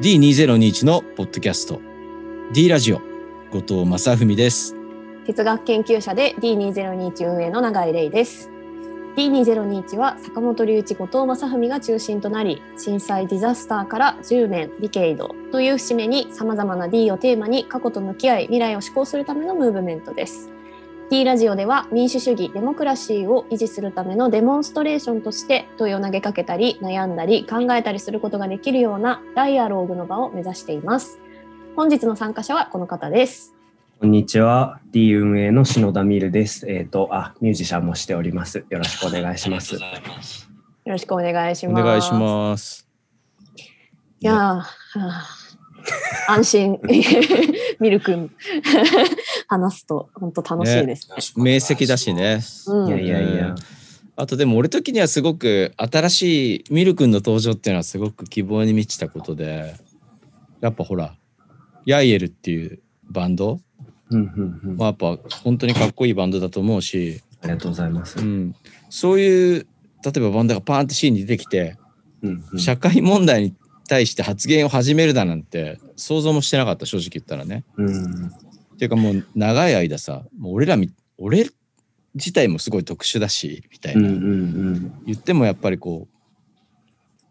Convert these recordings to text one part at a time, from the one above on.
D2021 のポッドキャスト。D ラジオ。後藤正文です。哲学研究者で D2021 運営の永井玲です。D2021 は坂本龍一後藤正文が中心となり震災ディザスターから10年ディケイドという節目にさまざまな D をテーマに過去と向き合い未来を施行するためのムーブメントです。D ラジオでは民主主義デモクラシーを維持するためのデモンストレーションとして問いを投げかけたり悩んだり考えたりすることができるようなダイアローグの場を目指しています本日の参加者はこの方ですこんにちは。D 運営の篠田ミルです。えっ、と、あ、ミュージシャンもしております。よろしくお願いします。よろしくお願いしおます願いしますいやー、はあ安心。ミル君。話すと本当楽しいですね。明晰だしね。うん。いやいやいや。あとでも俺的にはすごく新しいミルクンの登場っていうのはすごく希望に満ちたことでやっぱほらヤイエルっていうバンド？うんうんうん。はやっぱ本当にかっこいいバンドだと思うし、ありがとうございます。うん、そういう例えばバンドがパーンってシーンに出てきてうんうん。社会問題に対して発言を始めるだなんて想像もしてなかった正直言ったらね。うん。っていうかもう長い間さもう俺らみ俺自体もすごい特殊だしみたいな、うんうんうん。言ってもやっぱりこう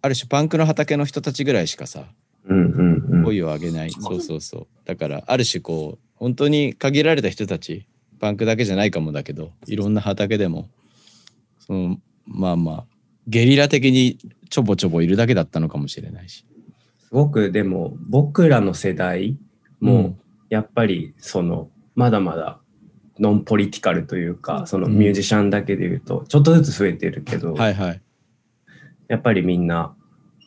ある種パンクの畑の人たちぐらいしかさうんうんうん。声を上げない、そうそうそう。だからある種こう本当に限られた人たちパンクだけじゃないかもだけどいろんな畑でもそのまあまあゲリラ的にちょぼちょぼいるだけだったのかもしれないし。すごくでも僕らの世代うもやっぱりそのまだまだノンポリティカルというかそのミュージシャンだけで言うとちょっとずつ増えてるけど、はいはい。やっぱりみんな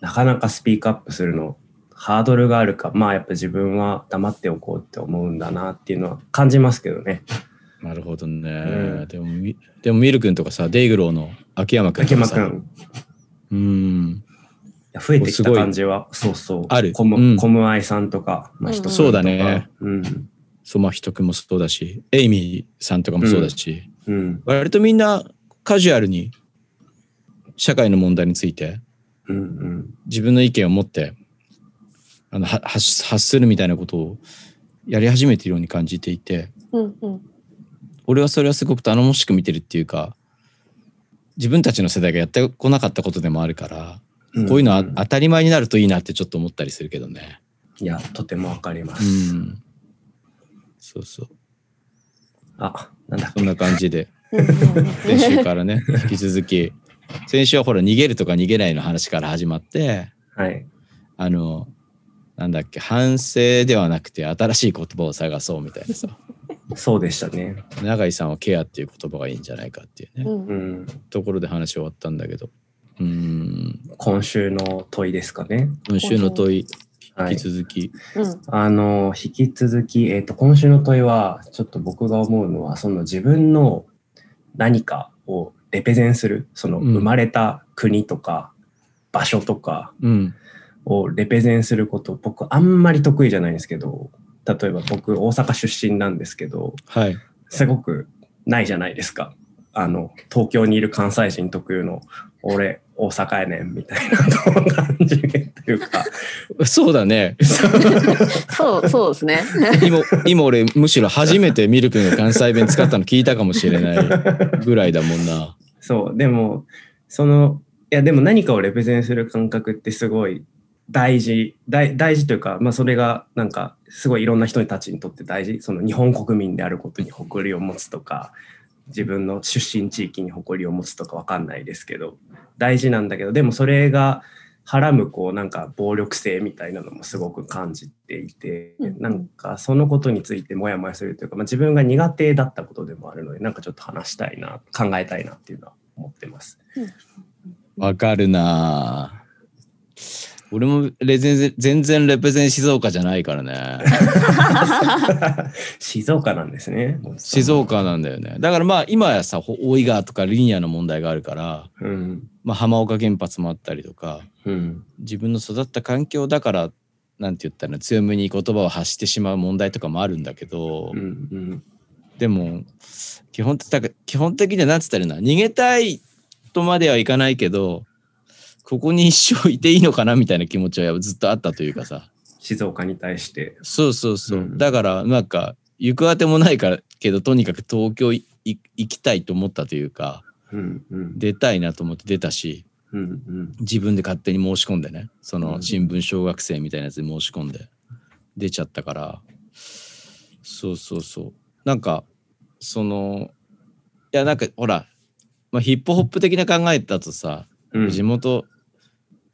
なかなか speak up するのハードルがあるかまあやっぱ自分は黙っておこうって思うんだなっていうのは感じますけどね。なるほどね、うん。でもみでもミル君とかさ DYGL の秋山君秋山くんうん。増えてきた感じは。そうそう。ある。コム,、うん。コムアイさんとか、まあ、人そうだね。うん。ソマヒト君もそうだしエイミーさんとかもそうだし、うん。割とみんなカジュアルに社会の問題についてうんうん。自分の意見を持ってあのは発発するみたいなことをやり始めているように感じていて。うんうん。俺はそれはすごく頼もしく見てるっていうか自分たちの世代がやってこなかったことでもあるから、うん。こういうのはん。当たり前になるといいなってちょっと思ったりするけどね。いやとてもわかりまうす、ん。そうそう。あなんだっそんな感じで、先週からね、引き続き、先週はほら、逃げるとか逃げないの話から始まって、はい。あの、なんだっけ、反省ではなくて新しい言葉を探そうみたいなさ、そうでしたね。永井さんはケアっていう言葉がいいんじゃないかっていうね、うん。うんところで話終わったんだけど、うーん、今週の問いですかね。今週の問い、はい。引き続き、うん。あの引き続き、えー、と今週の問いはちょっと僕が思うのはその自分の何かをレペゼンするそのうん。生まれた国とか場所とかうん、をレペゼンすること僕あんまり得意じゃないんですけど例えば僕大阪出身なんですけどはい。すごくないじゃないですかあの東京にいる関西人特有の俺大阪やねんみたいな 感じというかそうだね。そうそうですね。今、今俺、むしろ初めてミルクが関西弁使ったの聞いたかもしれないぐらいだもんな。そう、でも、その、いや、でも何かをレペゼンする感覚ってすごい大事、大大事というか、まあそれがなんかすごいいろんな人たちにとって大事、その日本国民であることに誇りを持つとか、自分の出身地域に誇りを持つとかわかんないですけど、大事なんだけど、でもそれがはらむこうなんか暴力性みたいなのもすごく感じていて、うん。なんかそのことについてモヤモヤするというか、まあ、自分が苦手だったことでもあるのでなんかちょっと話したいな考えたいなっていうのは思ってます。わかるなぁ俺もレ全然全然レペゼン静岡じゃないからね。静岡なんですね。静。岡なんだよね。だからまあ今やさ、ほ大井川とかリニアの問題があるから、うん。まあ浜岡原発もあったりとか、うん。自分の育った環境だから、なんて言ったら強めに言葉を発してしまう問題とかもあるんだけど、うん。うん。でも基本的基本的には何つったらいいの逃げたいとまではいかないけどここに一生いていいのかなみたいな気持ちはずっとあったというかさ。静岡に対して。そうそうそう、うん。だからなんか行くあてもないからけどとにかく東京行きたいと思ったというかうんうん。出たいなと思って出たしうんうん。自分で勝手に申し込んでねそうのん。新聞小学生みたいなやつに申し込んで出ちゃったからそうそうそう。なんかそのいやなんかほら、まあ、ヒップホップ的な考えだとさ、うん。地元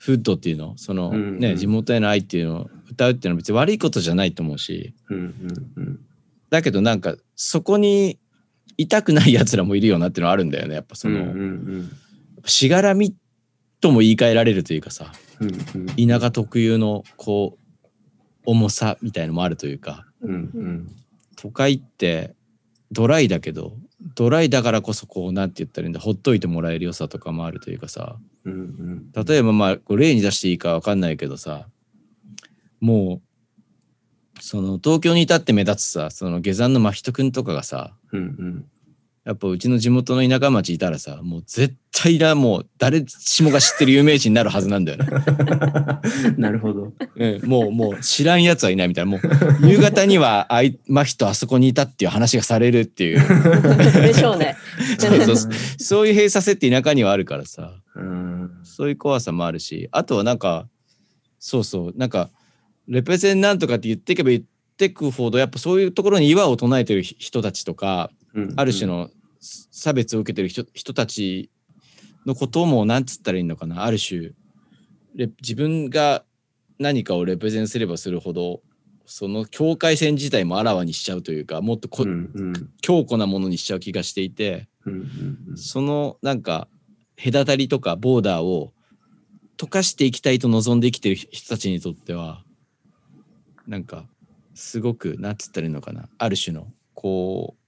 フッドっていうの？その、うんねうん。地元への愛っていうの？を歌うっていうのは別に悪いことじゃないと思うし。うんうんうん。だけどなんかそこにいたくないやつらもいるよなっていうのはあるんだよねやっぱその、うんうんしがらみとも言い換えられるというかさうんうん。田舎特有のこう重さみたいのもあるというか。うんうん。都会ってドライだけどドライだからこそこうなんて言ったらいいんだほっといてもらえる良さとかもあるというかさ。うんうん。例えばまあ例に出していいかわかんないけどさもうその東京にいたって目立つさその下山の真人くんとかがさうんうんやっぱうちの地元の田舎町いたらさもう絶対だもう誰しもが知ってる有名人になるはずなんだよね。なるほど。うん、もうもう知らんやつはいないみたいな。もう夕方にはあい真人あそこにいたっていう話がされるっていう。でしょうね。そうそうそう。そういう閉鎖性って田舎にはあるからさ。うん。そういう怖さもあるし。あとはなんかそうそう。なんかレペゼンなんとかって言っていけば言ってくほどやっぱそういうところに岩を唱えてる人たちとかうんある種の差別を受けてる人人たちのこともなんつったらいいのかな。ある種レ自分が何かをレペゼンすればするほどその境界線自体もあらわにしちゃうというかもっとこ、うんうん。強固なものにしちゃう気がしていてうんうん。そのなんか隔たりとかボーダーを溶かしていきたいと望んで生きてる人たちにとってはなんかすごくなんつったらいいのかな。ある種のこう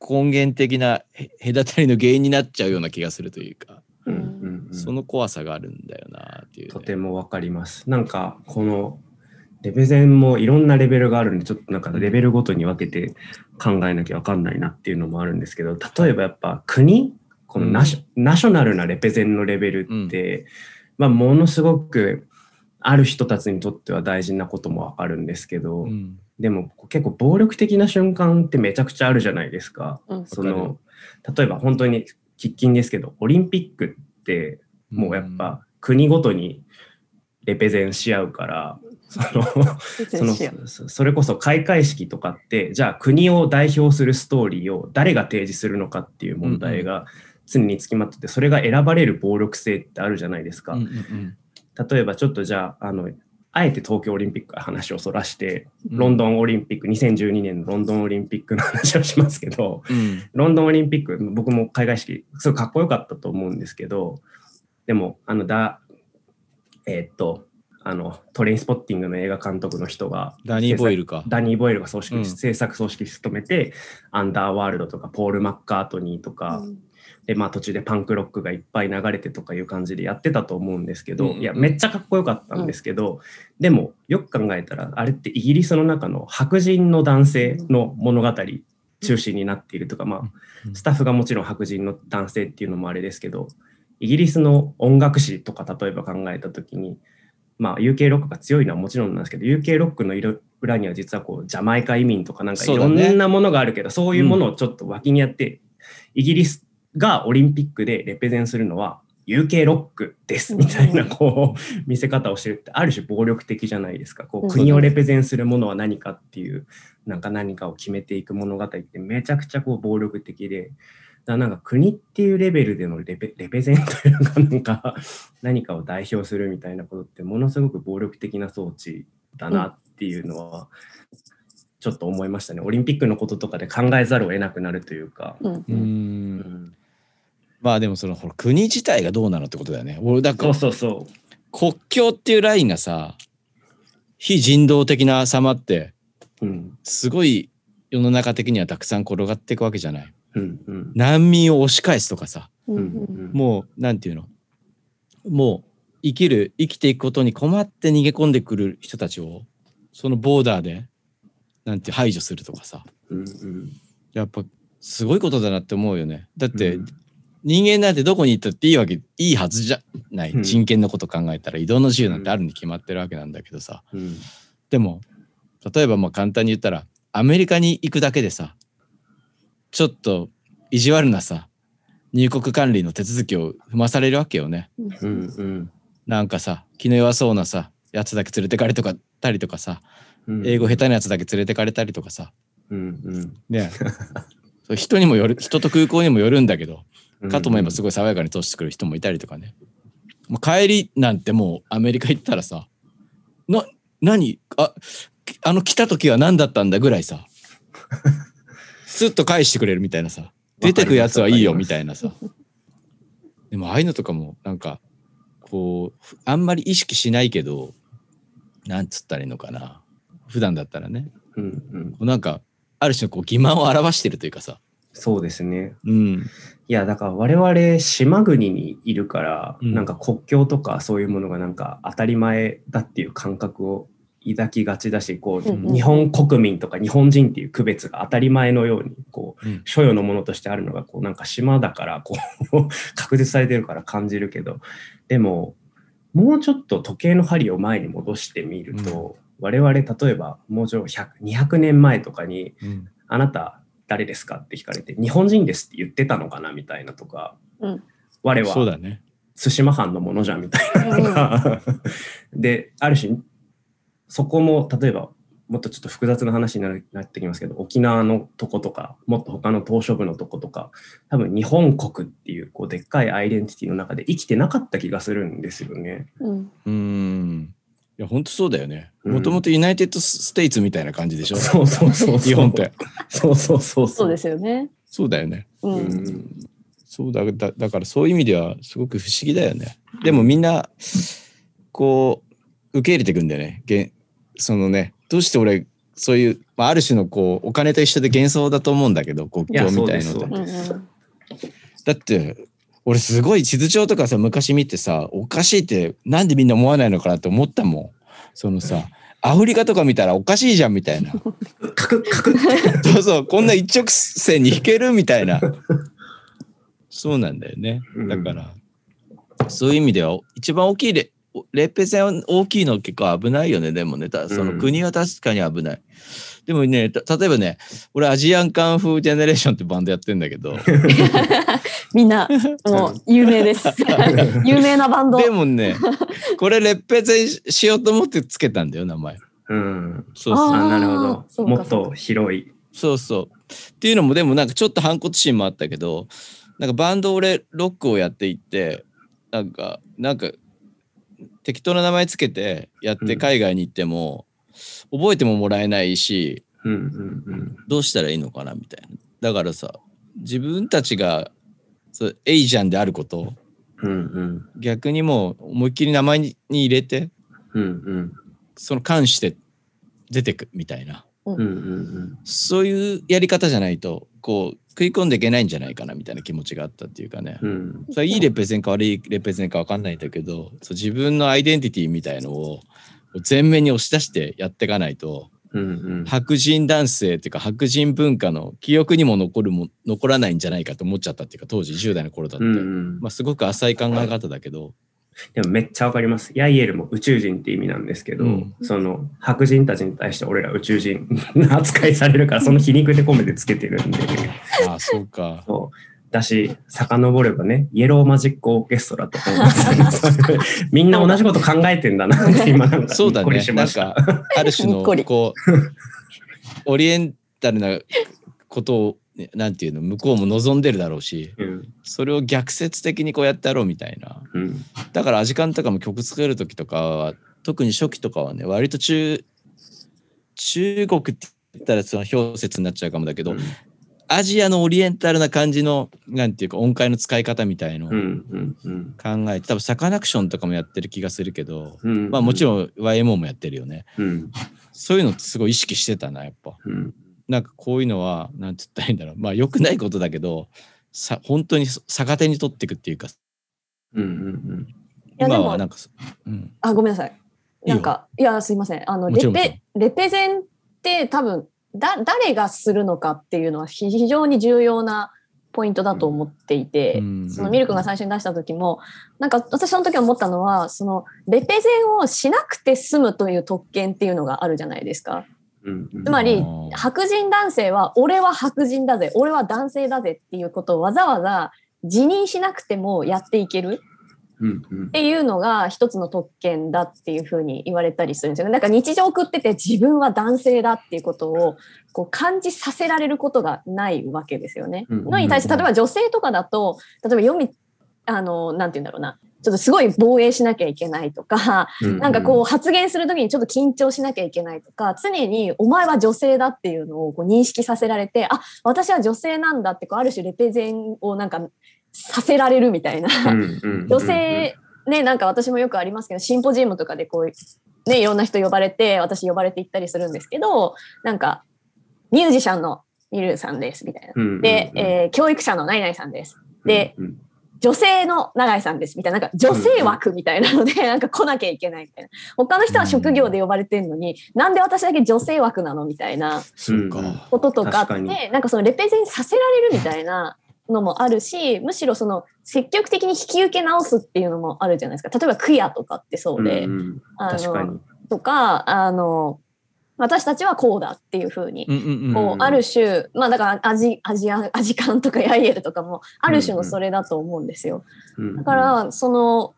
根源的なへ隔たりの原因になっちゃうような気がするというか、うんうんうん。その怖さがあるんだよなっていう、ね。とてもわかります。なんかこのレベゼンもいろんなレベルがあるんでちょっとなんかレベルごとに分けて考えなきゃわかんないなっていうのもあるんですけど例えばやっぱ国このナシ,、ナショナルなレペゼンのレベルって、まあものすごくある人たちにとっては大事なこともわかるんですけど、うんでも結構暴力的な瞬間ってめちゃくちゃあるじゃないですか。うんその例えば本当に喫緊ですけどオリンピックってもうやっぱ国ごとにレペゼンし合うから、そのそのそそれこそ開会式とかってじゃあ国を代表するストーリーを誰が提示するのかっていう問題が常につきまっててそれが選ばれる暴力性ってあるじゃないですか。うんうん例えばちょっとじゃああのあえて東京オリンピックの話をそらして、うん。ロンドンオリンピック2012年のロンドンオリンピックの話をしますけど、うん。ロンドンオリンピック、僕も開会式、すごいかっこよかったと思うんですけど、でも、あの、だ、えーっと、あの、トレインスポッティングの映画監督の人が、ダニー・ボイルか。ダニー・ボイルが組織、うん。制作組織務めて、アンダーワールドとか、ポール・マッカートニーとか、で、まあ途中でパンクロックがいっぱい流れてとかいう感じでやってたと思うんですけど、うんうんうん。いや、めっちゃかっこよかったんですけど、でも、よく考えたら、あれってイギリスの中の白人の男性の物語中心になっているとか、まあ、うんスタッフがもちろん白人の男性っていうのもあれですけど、イギリスの音楽史とか例えば考えたときに、まあ UK ロックが強いのはもちろんなんですけど、UK ロックの色裏には実はこうジャマイカ移民とかなんかいろんなものがあるけど、そういうものをちょっと脇にやって、イギリスがオリンピックでレペゼンするのは UK ロックですみたいなこう見せ方をしてるってある種暴力的じゃないですか。こううん国をレペゼンするものは何かっていうなんか何かを決めていく物語ってめちゃくちゃこう暴力的で、だなんか国っていうレベルでのレペレペゼンというかなんか何かを代表するみたいなことってものすごく暴力的な装置だなっていうのはちょっと思いましたね。オリンピックのこととかで考えざるを得なくなるというか。うんううんんまあでもそのほら国自体がどうなのってことだよね。俺だからそうそうそ国境っていうラインがさ非人道的な様ってう。うんすごい世の中的にはたくさん転がっていくわけじゃない。うんうん難民を押し返すとかさうんううんんもうなんていうの？もう生きる生きていくことに困って逃げ込んでくる人たちをそのボーダーでなんて排除するとかさうんうんやっぱすごいことだなって思うよね。だって、うん人間なんてどこに行ったっていいわけいいはずじゃない、うん。人権のこと考えたら移動の自由なんてあるに決まってるわけなんだけどさ。うん。でも例えばまあ簡単に言ったらアメリカに行くだけでさちょっと意地悪なさ入国管理の手続きを踏まされるわけよね。うんうん。なんかさ気の弱そうなさやつだけ連れてかれとかたりとかさうん。英語下手なやつだけ連れてかれたりとかさ。うんね。そう人にもよる人と空港にもよるんだけどうんかと思えばすごい爽やかに通してくる人もいたりとかね。もう帰りなんてもうアメリカ行ったらさ、な、何？あ、あの来た時は何だったんだぐらいさ、スッと返してくれるみたいなさ、出てくやつはいいよみたいなさ。でもああいうのとかもなんか、こう、あんまり意識しないけど、なんつったらいいのかな。普段だったらね。うんうんこうなんか、ある種のこう欺瞞を表してるというかさ。そうですね。うん。いやだから我々島国にいるから、うん。なんか国境とかそういうものがなんか当たり前だっていう感覚を抱きがちだしこう、うんうん日本国民とか日本人っていう区別が当たり前のようにこううん。所有のものとしてあるのがこうなんか島だからこう 確実されてるから感じるけどでももうちょっと時計の針を前に戻してみると、我々例えばもうちょい100 200年前とかにうん。あなた誰ですかって聞かれて、日本人ですって言ってたのかなみたいなとか、うん我はそうだね。対馬藩のものじゃんみたいなとか、で、ある種、そこも例えば、もっとちょっと複雑な話になるなってきますけど、沖縄のとことか、もっと他の島しょ部のとことか、多分日本国っていうこうでっかいアイデンティティの中で生きてなかった気がするんですよね。うんうーん。いや、本当そうだよね。うんもともと United States みたいな感じでしょ？そうそうそうそう。日本って。そうそうそう。そうですすよね。そうだよね。うんうんそうだだだからそういう意味ではすごく不思議だよね。でもみんなこう受け入れていくんだよね。げんそのねどうして俺そういう、まあ、ある種のこうお金と一緒で幻想だと思うんだけど国境みたいのでだって俺すごい地図帳とかさ昔見てさおかしいってなんでみんな思わないのかなって思ったもん。そのさアフリカとか見たらおかしいじゃんみたいな。カクカク。そうそうこんな一直線に引けるみたいな。そうなんだよね。だから、そういう意味では一番大きいレペ線大きいの結構危ないよねでもねたそのうん国は確かに危ない。でもねた例えばね俺アジアンカンフージェネレーションってバンドやってんだけど みんなもう有名です。有名なバンド。でもねこれレッペ線しようと思ってつけたんだよ名前。うん。そうそうなるほど。そうかもっと広い。そうそう。っていうのもでもなんかちょっと反骨心もあったけどなんかバンド俺ロックをやっていってなんかなんか適当な名前つけてやってうん。海外に行っても、覚えてももらえないしうんうんうん。どうしたらいいのかなみたいな。だからさ自分たちがそうエイジャンであることうんうん。逆にもう思いっきり名前に入れてうんうん。その関して出てくみたいな。うんうん。そういうやり方じゃないとこう食い込んでいけないんじゃないかなみたいな気持ちがあったっていうかね。うん。それいいレペゼンか悪いレペゼンか分かんないんだけどそう自分のアイデンティティみたいのを前面に押し出してやっていかないとうんうん。白人男性っていうか白人文化の記憶にも残るも残らないんじゃないかと思っちゃったっていうか当時10代の頃だって、うんうん。まあ、すごく浅い考え方だけど、でもめっちゃわかります。ヤイエルも宇宙人って意味なんですけど、うん。その白人たちに対して俺ら宇宙人扱いされるから、その皮肉で込めてつけてるんで、ああそうか。そう。だし、遡ればね、イエローマジックオーケストラとかも。みんな同じこと考えてんだなって今なんかそうしました。かある種の こり。こうオリエンタルなことをねなんていうの向こうも望んでるだろうしうん。それを逆説的にこうやってやろうみたいな。うん。だからアジカンとかも曲作る時とかは特に初期とかはね割と中中国って言ったらその表説になっちゃうかもだけど、アジアのオリエンタルな感じのなんていうか音階の使い方みたいの考えて多分サカナクションとかもやってる気がするけど、うんまあもちろん YMO もやってるよね。うん。そういうのってすごい意識してたなやっぱ。うんなんかこういうのはなんて言ったらいいんだろう。まあ良くないことだけどさ本当に逆手に取っていくっていうか。うんうんやでも今はなんかそうん。あ、ごめんなさい。なんか、いや、すいません。あの、レペ、レペゼンって多分、だ、誰がするのかっていうのは非非常に重要なポイントだと思っていて、うん。そのミルクが最初に出した時もなんか私その時思ったのはそのレペゼンをしなくて済むという特権っていうのがあるじゃないですか。つまり白人男性は俺は白人だぜ俺は男性だぜっていうことをわざわざ辞任しなくてもやっていけるうんうん。っていうのが一つの特権だっていうふうに言われたりするんですよね。なんか日常送ってて自分は男性だっていうことをこう感じさせられることがないわけですよね。うん。のに対して例えば女性とかだと例えば読みあのなんて言うんだろうなちょっとすごい防衛しなきゃいけないとか、うんなんかこう発言するときにちょっと緊張しなきゃいけないとか、常にお前は女性だっていうのをこう認識させられて、あ、私は女性なんだってこうある種レペゼンをなんかさせられるみたいな。女性、ね、なんか私もよくありますけど、シンポジウムとかでこう、ね、いろんな人呼ばれて、私呼ばれて行ったりするんですけど、なんか、ミュージシャンのミルさんです、みたいな。で、えー教育者のナイナイさんです。で、うんうん女性の永井さんですみたいな、なんか女性枠みたいなので、なんか来なきゃいけないみたいな。他の人は職業で呼ばれてるのに、なんで私だけ女性枠なのみたいなこととかあって、なんかそのレペゼンさせられるみたいなのもあるし、むしろその積極的に引き受け直すっていうのもあるじゃないですか。例えばクイアとかってそうで、あの。とか、あの、私たちはこうだっていうふうにこうある種、まあだからアジアジアアジカンとかヤイエルとかもある種のそれだと思うんですよ。うんだからその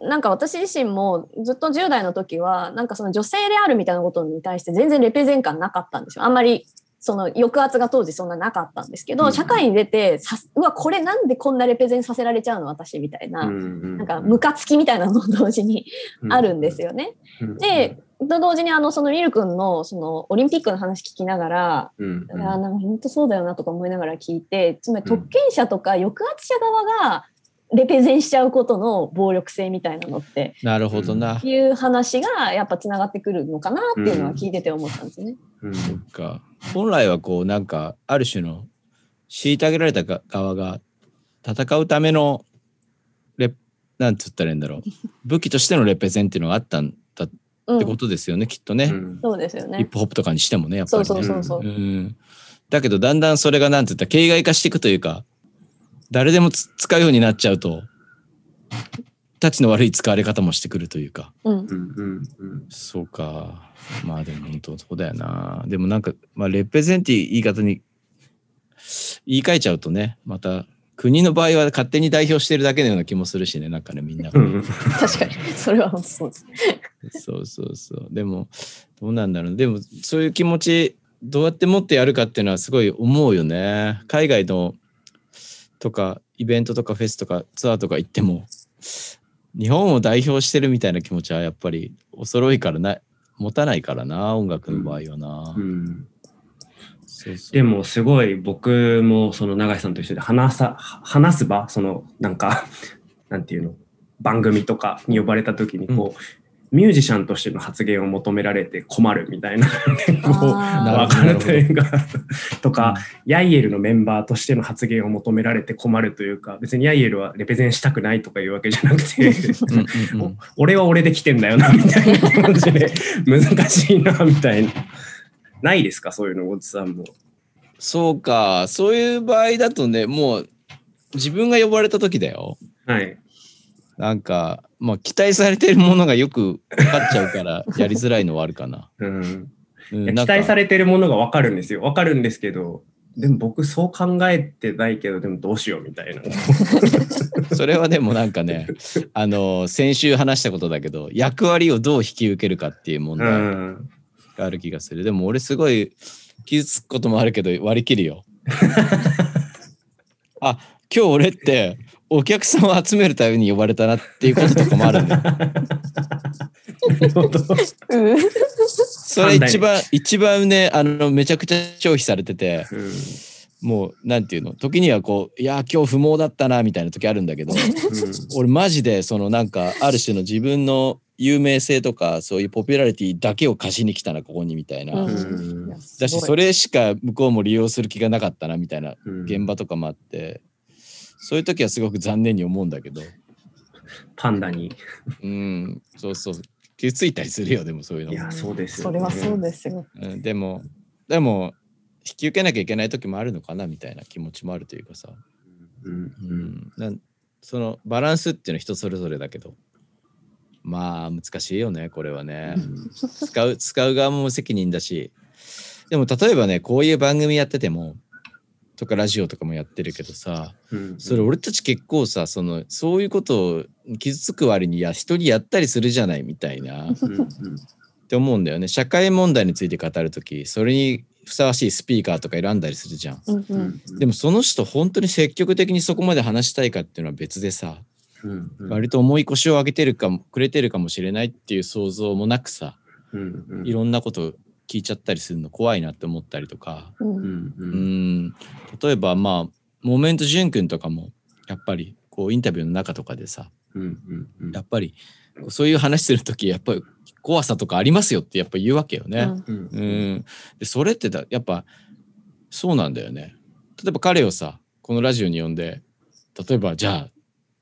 なんか私自身もずっと10代の時はなんかその女性であるみたいなことに対して全然レペゼン感なかったんですよ。あんまりその抑圧が当時そんななかったんですけど、うん社会に出てさうわこれなんでこんなレペゼンさせられちゃうの私みたいな、ななんかムカつきみたいなのも同時にあるんですよね。で、と同時にあのそのミル君のそのオリンピックの話聞きながら、うんうんいやなんか本当そうだよなとか思いながら聞いてつまり特権者とか抑圧者側がレペゼンしちゃうことの暴力性みたいなのってなるほどな。いう話がやっぱつながってくるのかなっていうのは聞いてて思ったんですね。うんそっか。本来はこうなんかある種の虐げられたが側が戦うためのレなんつったらいいんだろう武器としてのレペゼンっていうのがあったんだっうん、てことですよね、きっとね、うん。そうですよヒッね。プホップとかにしてもねやっぱそうり、ね、そうそうそう。う。ん。だけどだんだんそれがなんつったら形骸化していくというか誰でもつ使うようになっちゃうとたちの悪い使われ方もしてくるというか。うん。うんうんうん。そうか。まあでも本当そうだよな。でもなんか、まあ、レペゼンっていう言い方に言い換えちゃうとねまた国の場合は勝手に代表してるだけのような気もするしねなんかねみんながうん確かにそれはそうです。そうそうそう。でも、どうなんだろう。でも、そういう気持ち、どうやって持ってやるかっていうのはすごい思うよね。海外のとか、イベントとかフェスとかツアーとか行っても、日本を代表してるみたいな気持ちはやっぱりお揃いからな、持たないからな、音楽の場合はな。うんそうそう。でもすごい僕もその永井さんと一緒で話さ話す場そのなんか なんていうの？番組とかに呼ばれた時にこう、ミュージシャンとしての発言を求められて困るみたいな。結 構あーわかるというかとか、ヤイエルのメンバーとしての発言を求められて困るというか別にヤイエルはレペゼンしたくないとかいうわけじゃなくてうんうんうん。俺は俺で来てんだよなみたいな気持ちで難しいなみたいな。ないですか？そういうのおじさんも。そうか、そういう場合だとね、もう自分が呼ばれた時だよ。はい。なんか、まあ、期待されてるものがよく分かっちゃうから、やりづらいのはあるかな。うん期待されれてるものが分かるんですよ。分かるんですけど、でも僕そう考えてないけど、でもどうしようみたいな。それはでもなんかね、あの、先週話したことだけど、役割をどう引き受けるかっていう問う題ん。がある気がする。でも俺すごい傷つくこともあるけど割り切るよ。あ、今日俺ってお客さんを集めるために呼ばれたなっていうこととかもあるん それ一番、一番ね、あの、めちゃくちゃ消費されてて、うんもう、なんていうの、時にはこう、いや、今日不毛だったな、みたいな時あるんだけど、俺マジで、そのなんか、ある種の自分の有名性とか、そういうポピュラリティだけを貸しに来たな、ここに、みたいな。うん。だし、それしか向こうも利用する気がなかったな、みたいなうん。現場とかもあって、そういう時はすごく残念に思うんだけど、パンダに。うん、そうそう、傷ついたりするよ、でもそういうのも。いや、そうですよ、それはそうですよ。うん、でも、でも、引き受けなきゃいけない時もあるのかなみたいな気持ちもあるというかさ。うん。うん、そのバランスっていうのは人それぞれだけど。まあ難しいよねこれはね。使う使う側も無責任だし。でも例えばねこういう番組やっててもとかラジオとかもやってるけどさうん。それ俺たち結構さそのそういうことを傷つく割にいや人にやったりするじゃないみたいな。っうん。うん。て思うんだよね。社会問題について語る時それにふさわしいスピーカーとか選んだりするじゃん。うんううんん。でもその人本当に積極的にそこまで話したいかっていうのは別でさうんうん。割と重い腰を上げてるかもくれてるかもしれないっていう想像もなくさうんうん。いろんなこと聞いちゃったりするの怖いなって思ったりとか。うんうん。例えばまあモメント潤君とかもやっぱりこうインタビューの中とかでさうんうんうん。やっぱりそういう話する時やっぱり怖さとかありますよってやっぱ言うわけよね。うん。うん、でそれってだやっぱそうなんだよね。例えば彼をさこのラジオに呼んで例えばじゃあ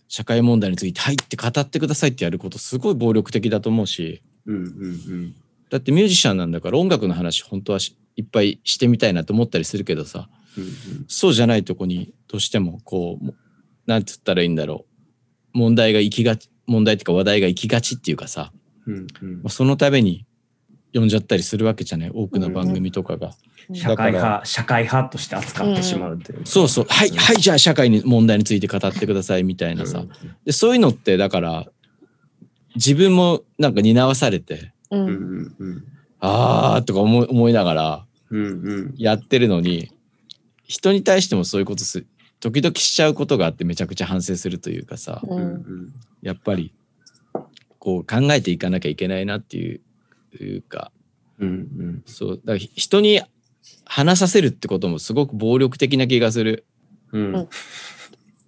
社会問題について「はい」って語ってくださいってやることすごい暴力的だと思うし。うんうんだってミュージシャンなんだから音楽の話本当はしいっぱいしてみたいなと思ったりするけどさ。うんそうじゃないとこにどうしてもこうもなんて言ったらいいんだろう。問題が行きがち問題っていうか話題が行きがちっていうかさ、うんうん。まあ、そのために呼んじゃったりするわけじゃない？多くの番組とかが。社会派社会派として扱ってしまうという。かそうそう、はい、はい、じゃあ社会に問題について語ってくださいみたいなさ。で、そういうのって、だから、自分もなんか担わされて、ううんんうんうん。あーとか思い思いながらうんうん。やってるのに、人に対してもそういうことす、時々しちゃうことがあってめちゃくちゃ反省するというかさ、ううんん。やっぱり、こう考えていかなきゃいけないなっていういうか、うんうん。そう、だからひ人に話させるってこともすごく暴力的な気がする。うん。うん。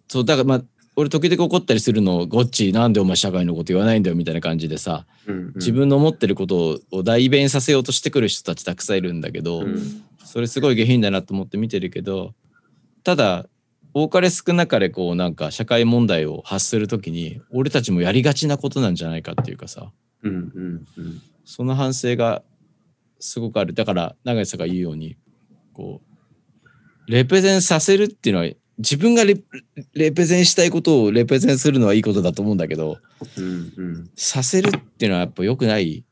そうだからまあ俺時々怒ったりするのゴッチなんでお前社会のこと言わないんだよみたいな感じでさうん自分の思ってることを代弁させようとしてくる人たちたくさんいるんだけど、うん。それすごい下品だなと思って見てるけどただ多かれ少なかれこうなんか社会問題を発する時に俺たちもやりがちなことなんじゃないかっていうかさ。うんうんうん。その反省がすごくある。だから永井さんが言うようにこうレペゼンさせるっていうのは自分がレレペゼンしたいことをレペゼンするのはいいことだと思うんだけどうんうん。させるっていうのはやっぱ良くない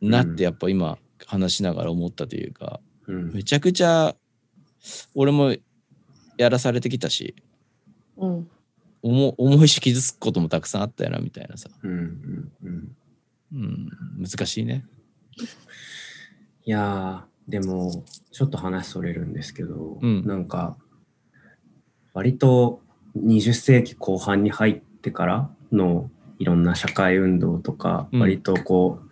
なっうん。てやっぱ今話しながら思ったというかうん。めちゃくちゃ俺もやらされてきたしうん。重重いし傷つくこともたくさんあったよなみたいなさ、うんうんうん。うん、難しいね。いやーでもちょっと話それるんですけど、うん。なんか割と20世紀後半に入ってからのいろんな社会運動とか、うん。割とこう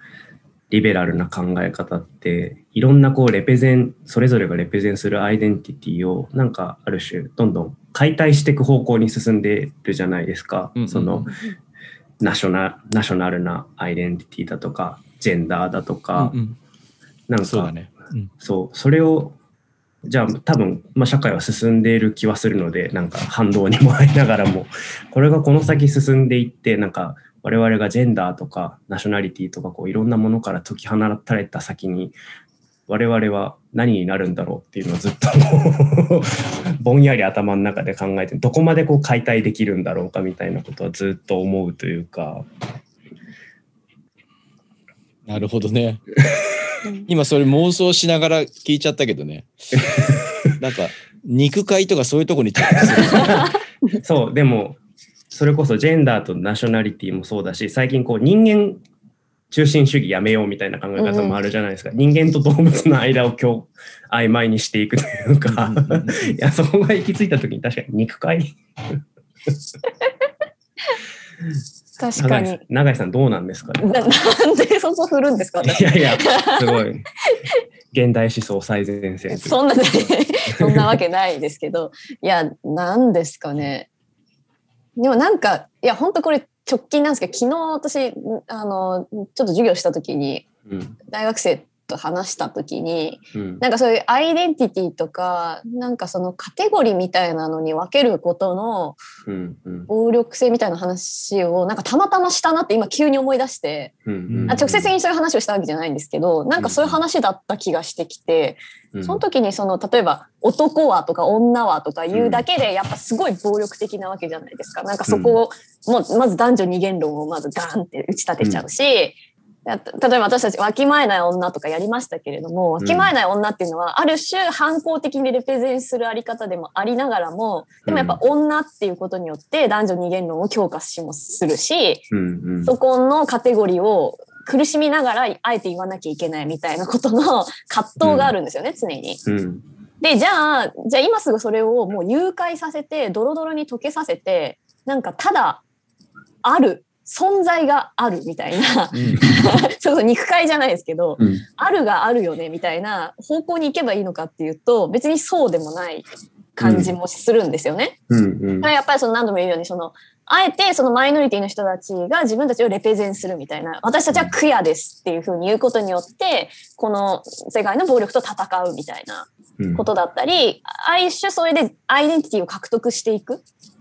リベラルな考え方っていろんなこうレペゼンそれぞれがレペゼンするアイデンティティをなんかある種どんどん解体していく方向に進んでるじゃないですか、うんうんうん。そのナショナナショナルなアイデンティティだとかジェンダーだとか、うんなんかうんそうだね。うん。そう、それを、じゃあ多分、まあ、社会は進んでいる気はするので、なんか反動にもありながらも、これがこの先進んでいって、なんか我々がジェンダーとかナショナリティとかこういろんなものから解き放たれた先に、我々は何になるんだろうっていうのをずっと ぼんやり頭の中で考えて、どこまでこう解体できるんだろうかみたいなことはずっと思うというか、なるほどね。うん今それ妄想しながら聞いちゃったけどね。なんか肉塊とかそういうとこに。そう、でも、それこそジェンダーとナショナリティもそうだし、最近こう人間中心主義やめようみたいな考え方もあるじゃないですか。人間と動物の間を今日曖昧にしていくというか、いや、そこが行き着いた時に確かに肉塊。確かに永井さん。どうなんですかね？ななんでそこ振るんですかいやいや、すごい。現代思想最前線そんなね、そんなわけないですけど、いや、なんですかね。でもなんか、いや、本当これ直近なんですけど、昨日私、あの、ちょっと授業した時に、うん。大学生と話した時にうん。なんかそういうアイデンティティとかなんかそのカテゴリーみたいなのに分けることのうんうん。暴力性みたいな話をなんかたまたましたなって今急に思い出してうんあ直接的にそういう話をしたわけじゃないんですけどなんかそういう話だった気がしてきてうん。その時にその例えば男はとか女はとか言うだけでやっぱすごい暴力的なわけじゃないですか。なんかそこをもうまず男女二元論をまずガーンって打ち立てちゃうし、や例えば私たちわきまえない女とかやりましたけれどもわきまえない女っていうのはある種反抗的にレペゼンするあり方でもありながらもでもやっぱ女っていうことによって男女二元論を強化しもするしそこのカテゴリーを苦しみながらあえて言わなきゃいけないみたいなことの葛藤があるんですよね、常に。うん。でじゃあじゃあ今すぐそれをもう誘拐させてドロドロに溶けさせてなんかただある存在があるみたいな。それこそ肉塊じゃないですけどうん。あるがあるよねみたいな方向に行けばいいのかっていうと別にそうでもない感じもするんですよね。うんうん。だからやっぱりその何度も言うようにそのあえてそのマイノリティの人たちが自分たちをレペゼンするみたいな私たちはクヤですっていうふうに言うことによってこの世界の暴力と戦うみたいなうん。ことだったり、ある種それでアイデンティティを獲得していくっ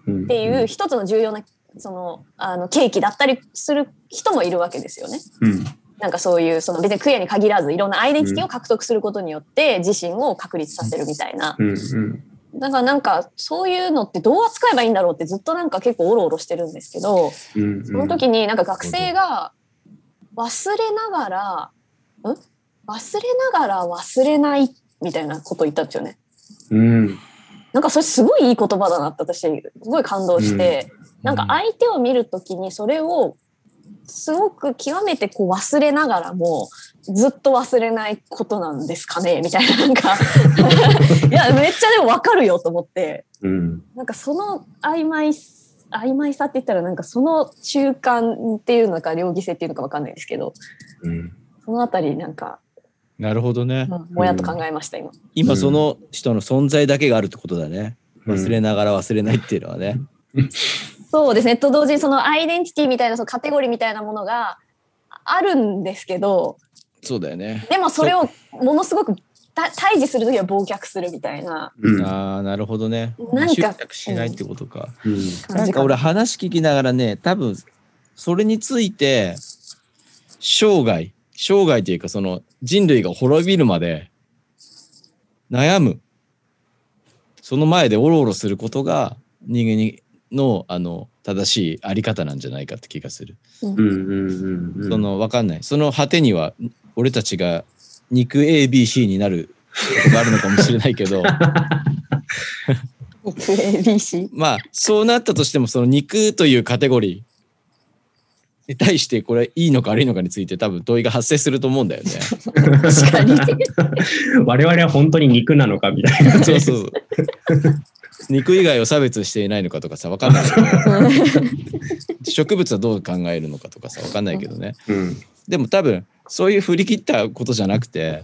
うんていう一つの重要なそのあの契機だったりする人もいるわけですよね。うん。なんかそういうその別にクエアに限らずいろんなアイデンティティを獲得することによって自身を確立させるみたいな。うんうん。だからなんかそういうのってどう扱えばいいんだろうってずっとなんか結構オロオロしてるんですけどうんその時になんか学生が忘れながら、ん？忘れながら忘れないみたいなことを言ったんですよね。うん。なんかそれすごいいい言葉だなって私すごい感動して、なんか相手を見るときにそれをすごく極めてこう忘れながらもずっと忘れないことなんですかねみたいななんか いやめっちゃでも分かるよと思ってうんなんかその曖昧曖昧さって言ったらなんかその中間っていうのか両義性っていうのか分かんないですけどうんそのあたりなんか、なるほどね。うんもやっと考えました今。今その人の存在だけがあるってことだね。忘れながら忘れないっていうのはね。そうですね。と同時にそのアイデンティティみたいなそのカテゴリーみたいなものがあるんですけど、そうだよね。でもそれをものすごくた対峙するときは忘却するみたいなうんああ、なるほほどね。なんか執着しないってことか。うんなんか俺話聞きながらね、多分それについて生涯、生涯というかその人類が滅びるまで悩む。その前でおろおろすることが人間にのあの正しいあり方なんじゃないかって気がする。うんうんうんうんそのわかんない。その果てには俺たちが肉 ABC になることがあるのかもしれないけど ABC。まあそうなったとしてもその肉というカテゴリーに対してこれいいのか悪いのかについて多分問いが発生すると思うんだよね。確かに。我々は本当に肉なのかみたいな。そうそうそう。肉以外を差別していないのかとかさわかんない 植物はどう考えるのかとかさわかんないけどね。うん。でも多分そういう振り切ったことじゃなくて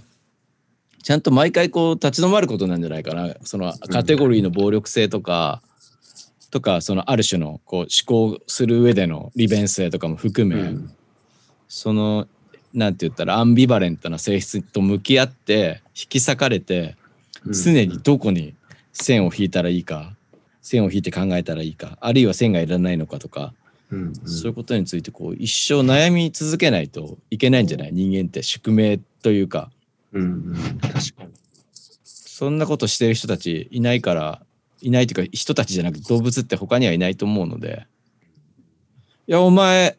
ちゃんと毎回こう立ち止まることなんじゃないかな。そのカテゴリーの暴力性とか、とかそのある種のこう思考する上での利便性とかも含め、うん。そのなんて言ったらアンビバレントな性質と向き合って引き裂かれて常にどこに線を引いたらいいか線を引いて考えたらいいかあるいは線がいらないのかとか、うんそういうことについてこう一生悩み続けないといけないんじゃない？人間って宿命というか。うんうん。確かに。そんなことしてる人たちいないからいないというか人たちじゃなくて動物って他にはいないと思うので。いやお前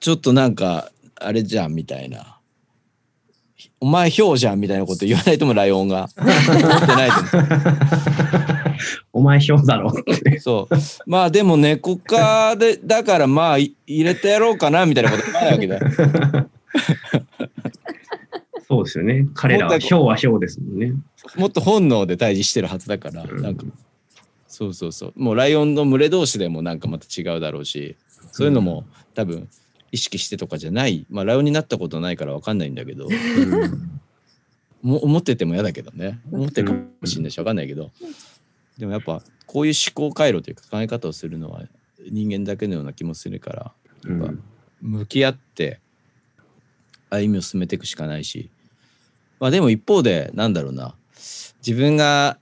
ちょっとなんかあれじゃんみたいなお前ヒョウじゃんみたいなこと言わないともライオンが。お前ひょう。だろ。うそう。まあでも猫科でだからまあい入れてやろうかなみたいなことないわけだよ。そうですよね。彼らはひょうはひょうですもんね。もっと本能で対峙してるはずだから、うん。なんか。そうそうそう。もうライオンの群れ同士でもなんかまた違うだろうしそういうのも多分意識してとかじゃないまあライオンになったことないから分かんないんだけどうん。も思ってても嫌だけどね。思ってるかもしれないし分かんないけど。でもやっぱこういう思考回路というか考え方をするのは人間だけのような気もするからうん。向き合って歩みを進めていくしかないし。まあでも一方でなんだろうな。自分が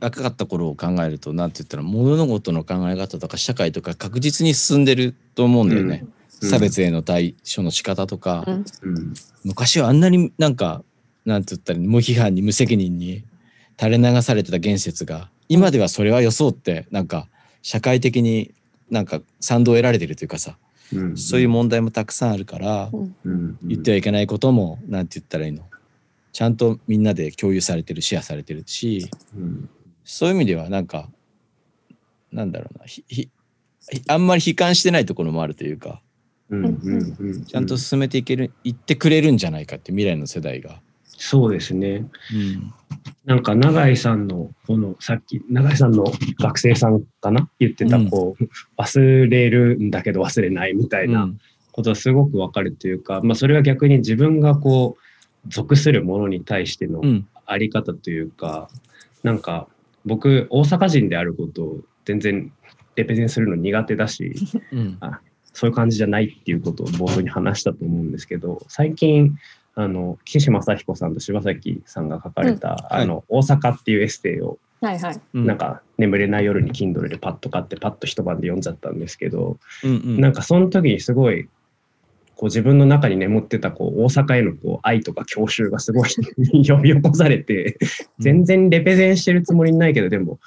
若かった頃を考えるとなんて言ったら物事の考え方とか社会とか確実に進んでると思うんだよね。うん差別への対処の仕方とか、うん。うん昔はあんなになんかなんて言ったら無批判に無責任に垂れ流されてた言説が今ではそれは予想ってなんか社会的になんか賛同を得られてるというかさうん。そういう問題もたくさんあるからうん。うん言ってはいけないこともなんて言ったらいいの。ちゃんとみんなで共有されてるシェアされてるしうんそういう意味ではなんかなんだろうなひひあんまり悲観してないところもあるというかちゃんと進めていける言ってくれるんじゃないかって未来の世代が。そうですね。うん。なんか永井さんのこのさっき永井さんの学生さんかな？言ってたうん。こう、忘れるんだけど忘れないみたいなことはすごくわかるというか、まあそれは逆に自分がこう属するものに対してのうん。あり方というか、なんか僕大阪人であることを全然レペゼンするの苦手だしうんそういう感じじゃないっていうことを冒頭に話したと思うんですけど最近あの岸正彦さんと柴崎さんが書かれた、うん。あの大阪っていうエッセイをはいはい。うん。なんか眠れない夜に Kindle でパッと買ってパッと一晩で読んじゃったんですけど、うんうん。なんかその時にすごいこう自分の中に眠ってたこう大阪へのこう愛とか郷愁がすごい 呼び起こされて全然レペゼンしてるつもりないけどでも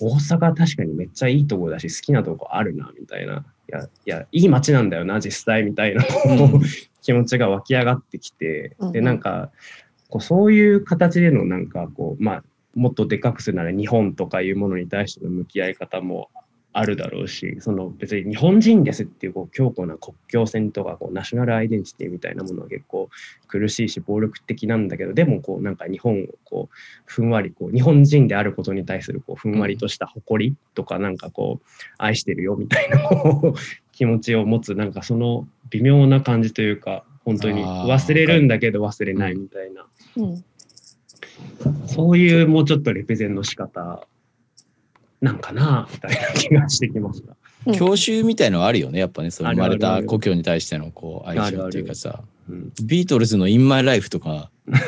大阪確かにめっちゃいいとこだし好きなとこあるなみたいな。いやいやいい街なんだよな実際みたいなうん。気持ちが湧き上がってきて、でなんかこうそういう形でのなんかこうまあもっとでかくするなら日本とかいうものに対しての向き合い方もあるだろうしその別に日本人ですっていうこう強固な国境線とかこうナショナルアイデンティティみたいなものは結構苦しいし暴力的なんだけどでもこうなんか日本をこうふんわりこう日本人であることに対するこうふんわりとした誇りとかなんかこう愛してるよみたいなこう気持ちを持つなんかその微妙な感じというか本当に忘れるんだけど忘れないみたいな。うん。そういうもうちょっとレペゼンの仕方なんかなみたいな気がしてきました。うん。教習みたいのはあるよねやっぱねその生まれた故郷に対してのこう愛情っていうかさ。うん。ビートルズの「インマイライフとか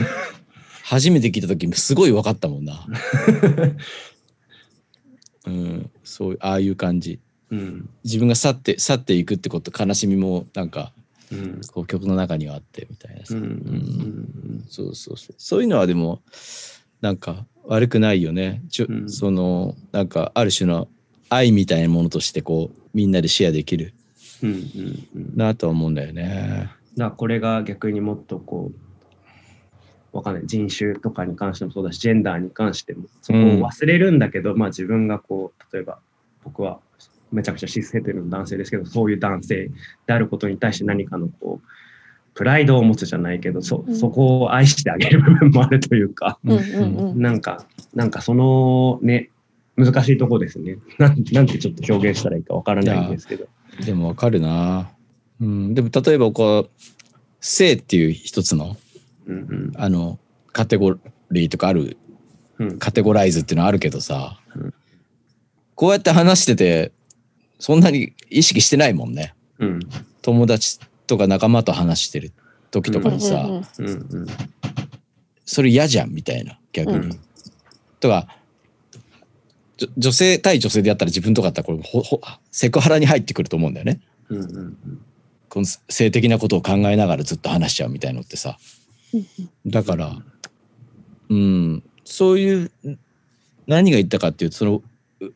初めて聞いた時すごい分かったもんな、うん、そうああいう感じ。うん。自分が去って去っていくってこと悲しみもなんかうん。こう曲の中にはあってみたいなさ、うん。うん。そうそうそう。そういうのはでもなんか悪くないよね。ちょ、うん。そのなんかある種の愛みたいなものとしてこうみんなでシェアできる。うんうんうん。なとは思うんだよね。だからこれが逆にもっとこうわかんない。人種とかに関してもそうだしジェンダーに関してもそこを忘れるんだけど、まあ自分がこう例えば僕はめちゃくちゃシスヘテルの男性ですけどそういう男性であることに対して何かのこうプライドを持つじゃないけどそうん。そこを愛してあげる部分もあるというか、うんうんうん。なんかなんかそのね難しいとこですね。なんなんてちょっと表現したらいいかわからないんですけど。でもわかるな。うん、でも例えばこう性っていう一つのうんうん。あのカテゴリーとかあるうん。カテゴライズっていうのはあるけどさ、うん。こうやって話しててそんなに意識してないもんね。うん。友達とか仲間と話してる時とかにさ、うんそれ嫌じゃんみたいな逆に。うんとか女性対女性でやったら自分とかだったらこれほほセクハラに入ってくると思うんだよね。うんうんこの性的なことを考えながらずっと話しちゃうみたいのってさだからうんそういう何が言ったかっていうとその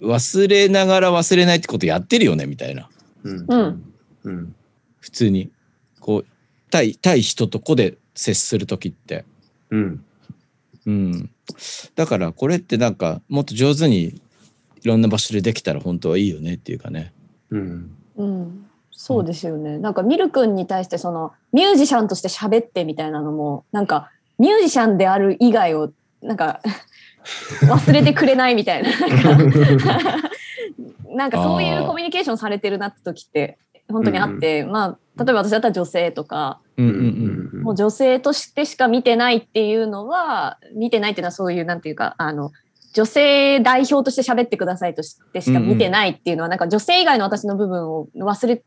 忘れながら忘れないってことやってるよねみたいなうん普通にこう対対人と子で接する時って。うん。うん。だからこれってなんかもっと上手にいろんな場所でできたら本当はいいよねっていうかね。うん。うん。そうですよね。なんかミル君に対してそのミュージシャンとして喋ってみたいなのもなんかミュージシャンである以外をなんか 忘れてくれないみたいな。なんかなんかそういうコミュニケーションされてるなって時って本当にあって、まあ例えば私だったら女性とかうんうんうんもう女性としてしか見てないっていうのは見てないっていうのはそういうなんていうかあの女性代表として喋ってくださいとしてしか見てないっていうのは、なんか女性以外の私の部分を忘れん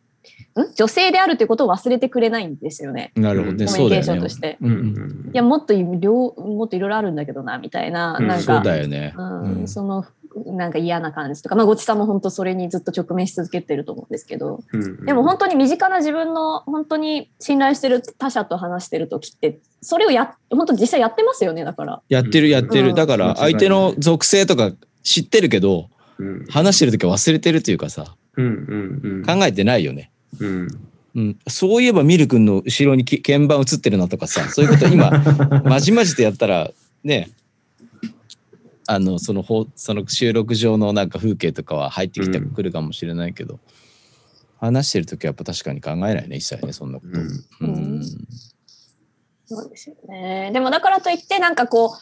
女性であるということを忘れてくれないんですよね。なるほど。ね、うん。コミュニケーション。として。うんうんうんいやもっといろもっといろいろあるんだけどなみたいな、うん。なんか。そうだよね。うん。うん。そのなんか嫌な感じとか、まあ、ごちさんも本当それにずっと直面し続けてると思うんですけど。うんでも本当に身近な自分の本当に信頼してる他者と話してる時ってそれをや本当実際やってますよねだから。やってるやってる。うん。だから相手の属性とか知ってるけど、うん。話してる時は忘れてるというかさ、うんうんうん。考えてないよね。うん。うん、そういえばミル君の後ろにき鍵盤映ってるなとかさそういうこと今 まじまじとやったらね。あのそのほその収録上のなんか風景とかは入ってきてうんくるかもしれないけど、話してる時はやっぱ確かに考えないね一切ねそんなこと。うん。うん。そうですよね。でもだからといってなんかこ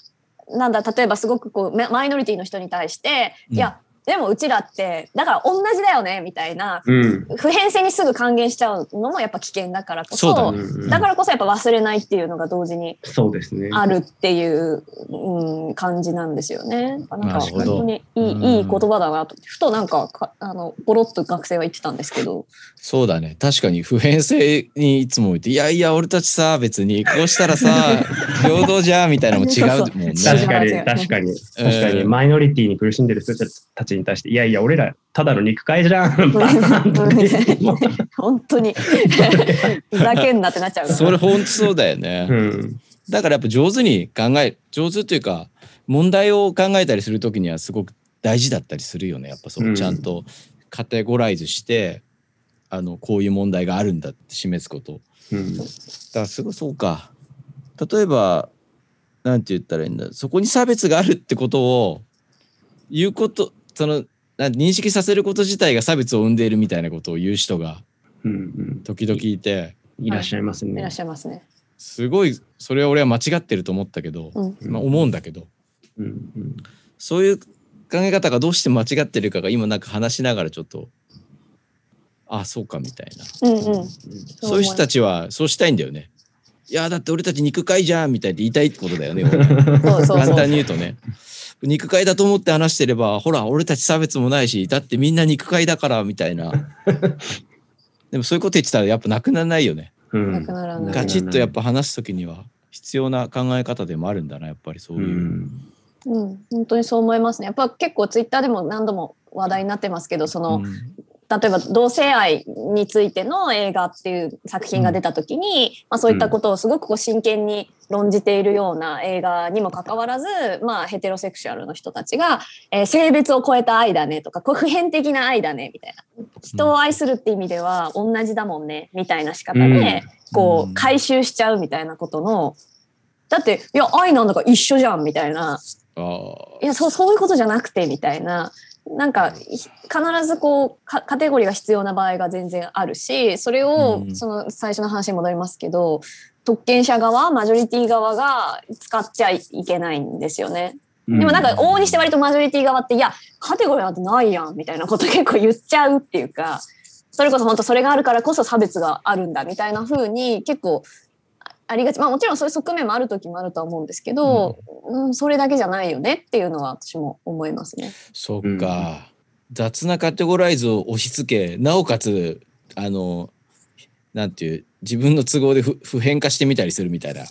うなんだ例えばすごくこうママイノリティの人に対して、うん。いやでもうちらってだから同じだよねみたいなうん。普遍性にすぐ還元しちゃうのもやっぱ危険だからこそそうだね。うん。だからこそやっぱ忘れないっていうのが同時にそうですね。あるっていう、うん、感じなんですよね。なんか本当にいい,、うん。いい言葉だなと。ふとなんかかあのポロッと学生は言ってたんですけど。そうだね。確かに普遍性にいつも言って「いやいや俺たちさ別にこうしたらさ 平等じゃん」みたいなのも違うもんね。確かに確かに。うん確かに。マイノリティに苦しんでる人たちに対していやいや俺らただの肉塊じゃん。本当に。ふざけんなってなっちゃう。それ本当そうだよね。うん。だからやっぱ上手に考え上手というか問題を考えたりする時にはすごく大事だったりするよね。やっぱそう、うん。ちゃんとカテゴライズしてあのこういう問題があるんだって示すこと。うん。だからすごいそうか。例えばなんて言ったらいいんだ。そこに差別があるってことを言うことそのな認識させること自体が差別を生んでいるみたいなことを言う人がうんうん。時々いて。いらっしゃいますね。い。らっ。しゃいますね。すごいそれは俺は間違ってると思ったけど、うん。まあ、思うんだけど。うんうん。そういう考え方がどうして間違ってるかが今なんか話しながらちょっとあそうかみたいな。うんうん。そういう人たちはそうしたいんだよね。いやだって俺たち肉塊じゃんみたいって言いたいってことだよね。そうそうそう。簡単に言うとね肉塊だと思って話してればほら俺たち差別もないしだってみんな肉塊だからみたいな。でもそういうこと言ってたらやっぱなくならないよね。うん。なくならない。ガチッとやっぱ話す時には必要な考え方でもあるんだなやっぱりそうう。いう、ん。うん、本当にそう思いますね。やっぱ結構ツイッターでも何度も話題になってますけど、その、うん例えば同性愛についての映画っていう作品が出た時に、まあ、そういったことをすごくこう真剣に論じているような映画にもかかわらず、まあ、ヘテロセクシュアルの人たちが、えー性別を超えた愛だねとかこう普遍的な愛だねみたいな。人を愛するって意味では同じだもんねみたいな仕方で、こう回収しちゃうみたいなことのだっていや愛なんだから一緒じゃんみたいな。あいやそうそういうことじゃなくてみたいななんかひ必ずこうカカテゴリーが必要な場合が全然あるしそれを、うんその最初の話に戻りますけど特権者側マジョリティ側が使っちゃいけないんですよね。でもなんか往々にして割とマジョリティ側っていやカテゴリーなんてないやんみたいなこと結構言っちゃうっていうかそれこそ本当それがあるからこそ差別があるんだみたいな風に結構あありがち。まあもちろんそういう側面もある時もあるとは思うんですけど、うん。それだけじゃないよねっていうのは私も思いますね。そっか、雑なカテゴライズを押し付けなおかつあのなんていう自分の都合で不普遍化してみたりするみたいな。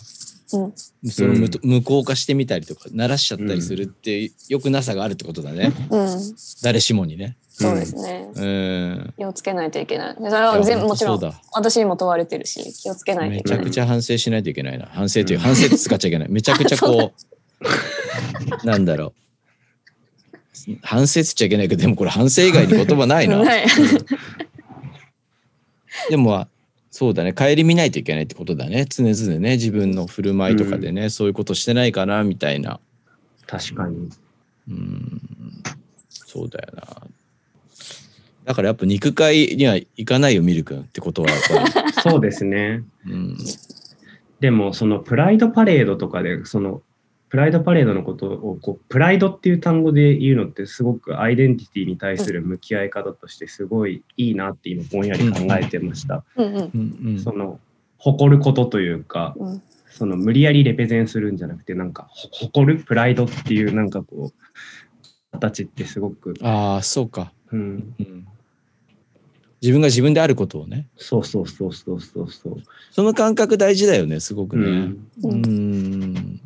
うん、その無,、うん。無効化してみたりとか鳴らしちゃったりするってよくなさがあるってことだね、うん、誰しもにねそうですね。うん。気をつけないといけない。でそれは全部もちろんそうだ。私にも問われてるし気をつけないとめいけない。ちゃくちゃ反省しないといけないな。反省といううん。反省って使っちゃいけない。めちゃくちゃこうなんだろう。反省っちゃいけないけどでもこれ反省以外に言葉ないな。はい。でもまあそうだね。顧みないといけないってことだね。常々ね。自分の振る舞いとかでね、そういうことしてないかなみたいな。確かに。うん。そうだよなだからやっぱ肉塊には行かないよミル君ってことは そうですね。うん、でもそのプライドパレードとかでそのプライドパレードのことをこうプライドっていう単語で言うのってすごくアイデンティティに対する向き合い方としてすごいいいなって今ぼんやり考えてました。その誇ることというかうん。その無理やりレペゼンするんじゃなくてなんかほ誇るプライドっていうなんかこう形ってすごく、ああそうか、うん、うん、自分が自分であることをね。そうそうそうそうそう。そう。その感覚大事だよねすごくね。うん。うーん。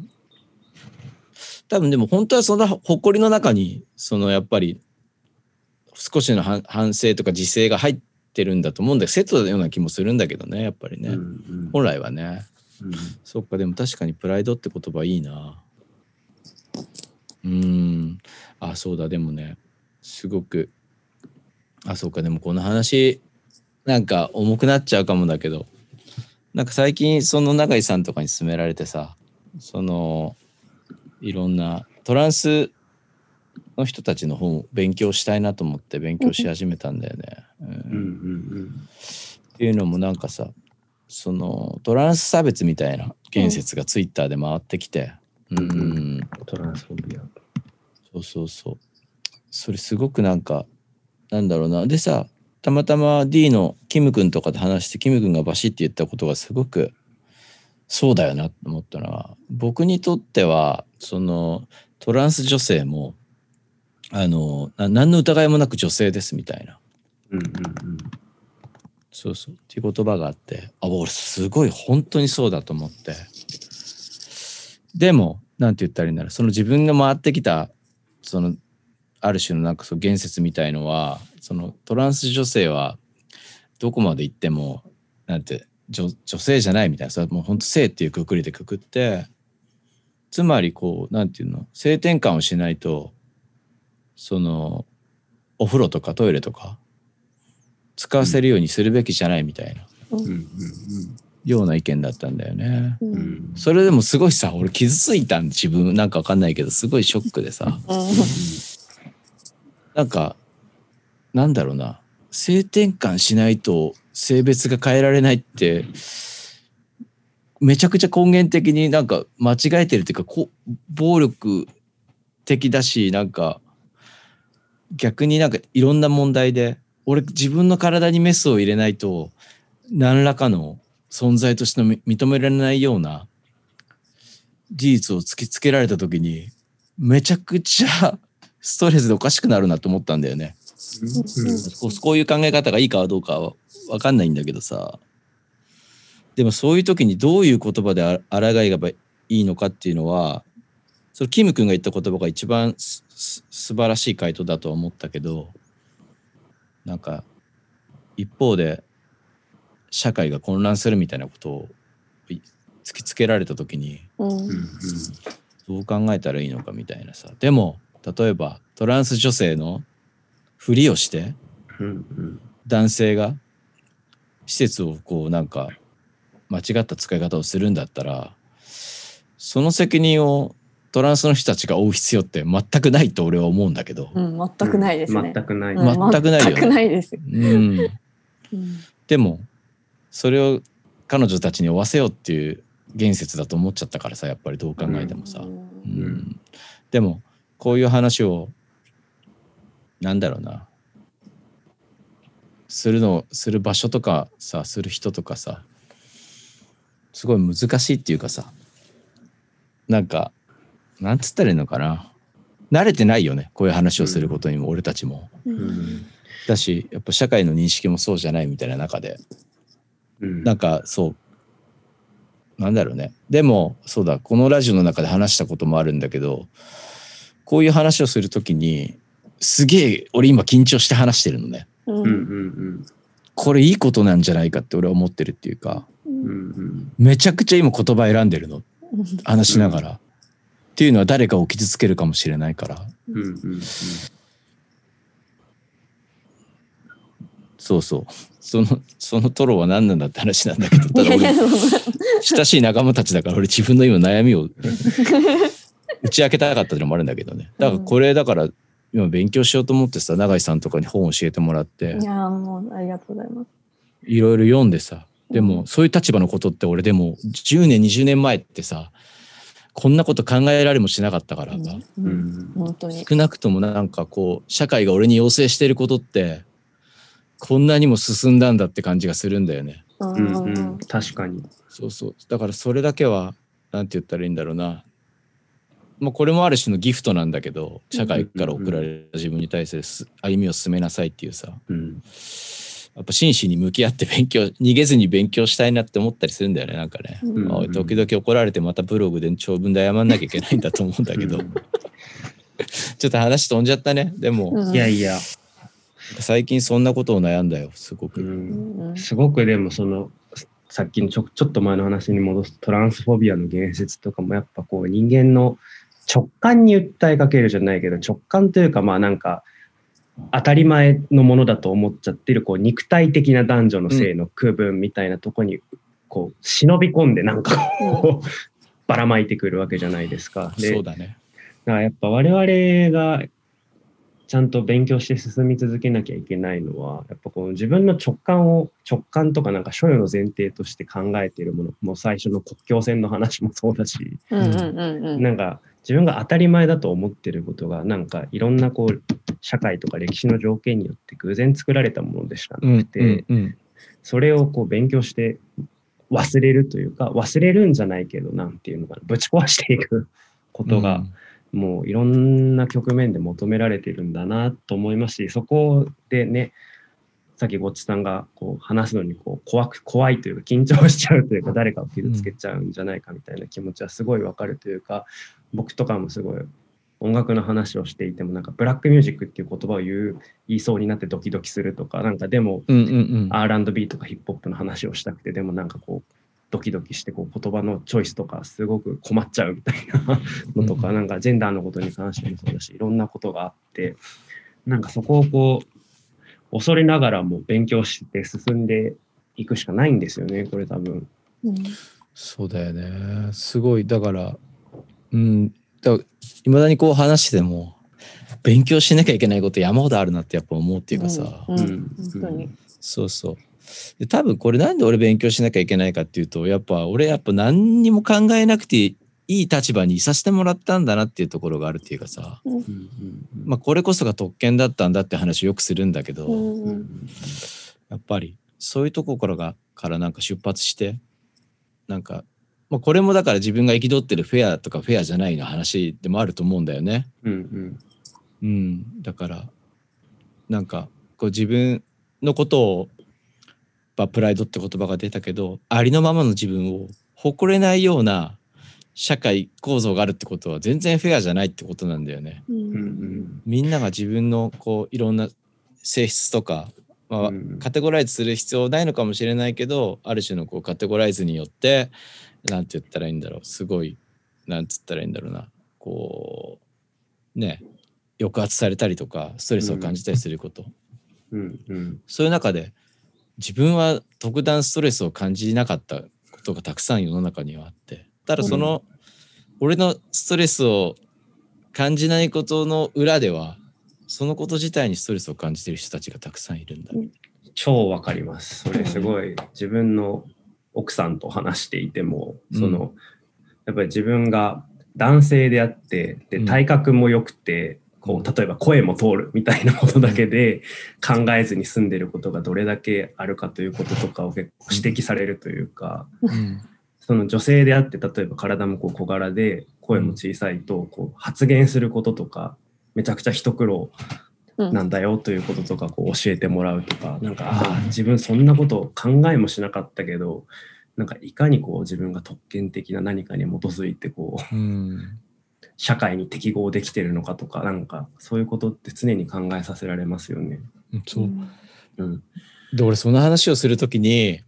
多分でも本当はその誇りの中にそのやっぱり少しの反反省とか自制が入ってるんだと思うんだけどセットのような気もするんだけどねやっぱりね、うんうん。本来はね。うん。そっかでも確かにプライドって言葉いいな。うーん。あそうだでもねすごくあそうか。でもこの話なんか重くなっちゃうかもだけど。なんか最近その永井さんとかに勧められてさそのいろんなトランスの人たちの本を勉強したいなと思って勉強し始めたんだよね。うん。うんうんっていうのもなんかさそのトランス差別みたいな言説がツイッターで回ってきて。うんん、うん。トランスフォビア。そうそうそう。それすごくなんかなんだろうな。でさたまたま D のキム君とかで話してキム君がバシッて言ったことがすごくそうだよなと思ったのは僕にとってはそのトランス女性もあのな何の疑いもなく女性ですみたいな。うんうん。そうそう。っていう言葉があってあ俺すごい本当にそうだと思って。でもなんて言ったらいいんだろう。その自分が回ってきたそのある種のなんかそう言説みたいのはそのトランス女性はどこまで行ってもなんて女女性じゃないみたいなそれはもう本当性っていうくくりでくくってつまりこうなんていうの性転換をしないとそのお風呂とかトイレとか使わせるようにするべきじゃないみたいなうんうんような意見だったんだよね。うん。うん。うん。それでもすごいさ俺傷ついたん自分なんかわかんないけどすごいショックでさなんかなんだろうな。性転換しないと性別が変えられないってめちゃくちゃ根源的になんか間違えてるっていうかこ暴力的だしなんか逆になんかいろんな問題で俺自分の体にメスを入れないと何らかの存在として認められないような事実を突きつけられた時にめちゃくちゃストレスでおかしくなるなと思ったんだよね。こういう考え方がいいかどうかは分かんないんだけどさ。でもそういう時にどういう言葉であ抗いがばいいのかっていうのはそれキム君が言った言葉が一番すす素晴らしい回答だとは思ったけどなんか一方で社会が混乱するみたいなことをい突きつけられた時にうん。どう考えたらいいのかみたいなさ。でも例えばトランス女性のふりをしてうんうん。男性が施設をこうなんか間違った使い方をするんだったらその責任をトランスの人たちが負う必要って全くないと俺は思うんだけど、うん、全くないですね。全くない。うん全くないよね。全くないです。うん、うん。でもそれを彼女たちに負わせようっていう言説だと思っちゃったからさやっぱりどう考えてもさ、うん。うん。でもこういう話をなんだろうな。するのする場所とかさする人とかさ。すごい難しいっていうかさ。なんかなんつったらいいのかな。慣れてないよね。こういう話をすることにも、俺たちも。だしやっぱ社会の認識もそうじゃないみたいな中で。うん。なんかそう。なんだろうね。でもそうだ。このラジオの中で話したこともあるんだけどこういう話をするときにすげえ俺今緊張して話してるのね。うん。うんうんこれいいことなんじゃないかって俺は思ってるっていうかうんうん。めちゃくちゃ今言葉選んでるの。話しながら、っていうのは誰かを傷つけるかもしれないから。うんうん。そうそう。そのそのトロは何なんだって話なんだけどただ俺 親しい仲間たちだから俺自分の今悩みを 打ち明けたかったのもあるんだけどね。だからこれだから今勉強しようと思ってさ永井さんとかに本を教えてもらっていやもうありがとうございます。いろいろ読んでさでもそういう立場のことって俺でも10年20年前ってさこんなこと考えられもしなかったから、うん。ううんん。本当に。少なくともなんかこう社会が俺に要請してることってこんなにも進んだんだって感じがするんだよね。うん。うんうん。確かに。そうそう。だからそれだけはなんて言ったらいいんだろうなまあこれもある種のギフトなんだけど社会から送られた自分に対するす歩みを進めなさいっていうさ。うん。やっぱ真摯に向き合って勉強逃げずに勉強したいなって思ったりするんだよねなんかね、うん。うん。あ時々怒られてまたブログで長文で謝んなきゃいけないんだと思うんだけど、うん。ちょっと話飛んじゃったねでも、うん。いやいや、最近そんなことを悩んだよすごく、うん。すごくでもそのさっきのちょちょっと前の話に戻すトランスフォビアの言説とかもやっぱこう人間の直感に訴えかけるじゃないけど直感というかまあなんか当たり前のものだと思っちゃってるこう肉体的な男女の性の区分みたいなとこにこう忍び込んでなんかこうばらまいてくるわけじゃないですか。でそうだね。だからやっぱ我々がちゃんと勉強して進み続けなきゃいけないのは、やっぱこの自分の直感を、直感とかなんか所有の前提として考えているもの、もう最初の国境線の話もそうだし、うんうんうんうん。なんか自分が当たり前だと思ってることが、なんかいろんなこう、社会とか歴史の条件によって偶然作られたものでしかなくて、うんうんそれをこう勉強して忘れるというか、忘れるんじゃないけど、なんていうのかな、ぶち壊していくことが、もういろんな局面で求められてるんだなと思いますし、そこでね、さっきごっちさんがこう話すのにこう怖く怖いというか緊張しちゃうというか誰かを傷つけちゃうんじゃないかみたいな気持ちはすごいわかるというか僕とかもすごい音楽の話をしていてもなんかブラックミュージックっていう言葉を言う言いそうになってドキドキするとかなんかでもうんうんうん、R&B とかヒップホップの話をしたくてでもなんかこうドキドキしてこう言葉のチョイスとかすごく困っちゃうみたいなのとか、うん。なんかジェンダーのことに関してもそうだしいろんなことがあってなんかそこをこう恐れながらも勉強して進んでいくしかないんですよねこれ多分。うん。そうだよね。すごいだからうん。だいまだにこう話しても勉強しなきゃいけないこと山ほどあるなってやっぱ思うっていうかさ、うん。うん。本当に。そうそう。で多分これなんで俺勉強しなきゃいけないかっていうとやっぱ俺やっぱ何にも考えなくていい立場にいさせてもらったんだなっていうところがあるっていうかさ、まあ、これこそが特権だったんだって話をよくするんだけど、うん。うんやっぱりそういうところからからなんか出発してなんか、まあ、これもだから自分が憤ってるフェアとかフェアじゃないの話でもあると思うんだよね。うんうんうん、だからなんかこう自分のことを、まあ、プライドって言葉が出たけどありのままの自分を誇れないような社会構造があるってことは全然フェアじゃないってことなんだよね。ううんんみんなが自分のこういろんな性質とか、まあうん。カテゴライズする必要ないのかもしれないけどある種のこうカテゴライズによってなんて言ったらいいんだろう。すごいなんつったらいいんだろうな。こうね抑圧されたりとかストレスを感じたりすること、うん。うん。そういう中で自分は特段ストレスを感じなかったことがたくさん世の中にはあって。ただその、俺のストレスを感じないことの裏ではそのこと自体にストレスを感じてる人たちがたくさんいるんだ。うん。超わかります。それすごい自分の奥さんと話していても、そのやっぱり自分が男性であってでうん。体格も良くて、こう例えば声も通るみたいなことだけで考えずに済んでることがどれだけあるかということとかを結構指摘されるというか、うん。その女性であって例えば体もこう小柄で声も小さいとこう発言することとかめちゃくちゃ一苦労うん。なんだよということとかこう教えてもらうとかなんかああ自分そんなこと考えもしなかったけどなんかいかにこう自分が特権的な何かに基づいてこううん。社会に適合できてるのかとかなんかそういうことって常に考えさせられますよね。そう。うん、で俺その話をするときに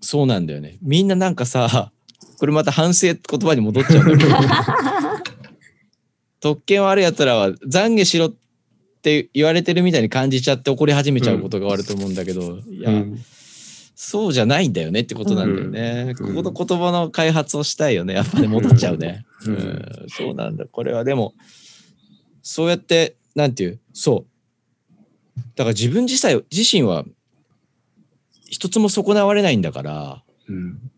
そうなんだよね。みんななんかさこれまた反省って言葉に戻っちゃうんだけど特権はあるやつらは懺悔しろって言われてるみたいに感じちゃって怒り始めちゃうことがあると思うんだけど、いや、うんそうじゃないんだよねってことなんだよね。うんここの言葉の開発をしたいよね。やっぱり戻っちゃうね。ううんんそうなんだ。これはでも、そうやって、なんていう、そう。だから自分自体、自身は、一つも損なわれないんだから、うん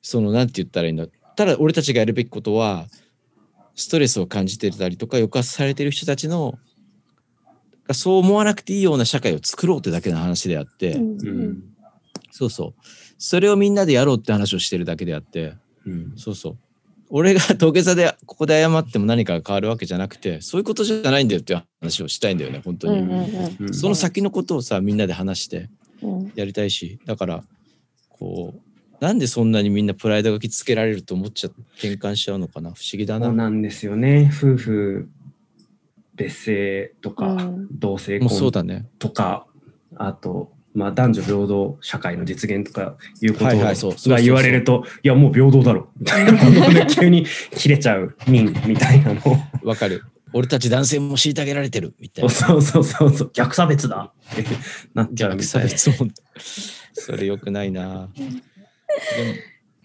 その、なんて言ったらいいんだ。ただ、俺たちがやるべきことは、ストレスを感じてたりとか、抑圧されてる人たちの、がそう思わなくていいような社会を作ろうってだけの話であって、うん。うん。そうそう。それをみんなでやろうって話をしてるだけであって、うん。そうそう。俺が土下座でここで謝っても何かが変わるわけじゃなくてそういうことじゃないんだよっていう話をしたいんだよね本当に、うんうんうん。その先のことをさみんなで話してうん。やりたいしだからこうなんでそんなにみんなプライドがきつけられると思っちゃ転換しちゃうのかな？不思議だな。そうなんですよね。夫婦別姓とか、うん。同性婚だね。とか、あと、まあ、男女平等社会の実現とかいうことが言われると、いや、もう平等だろ。みたいなことで急に切れちゃう民みたいなの。を。わかる。俺たち男性も虐げられてる。みたいな。そうそうそうそう、逆差別だ。ってなっちゃうみ逆差たい。な。別もそれよくないな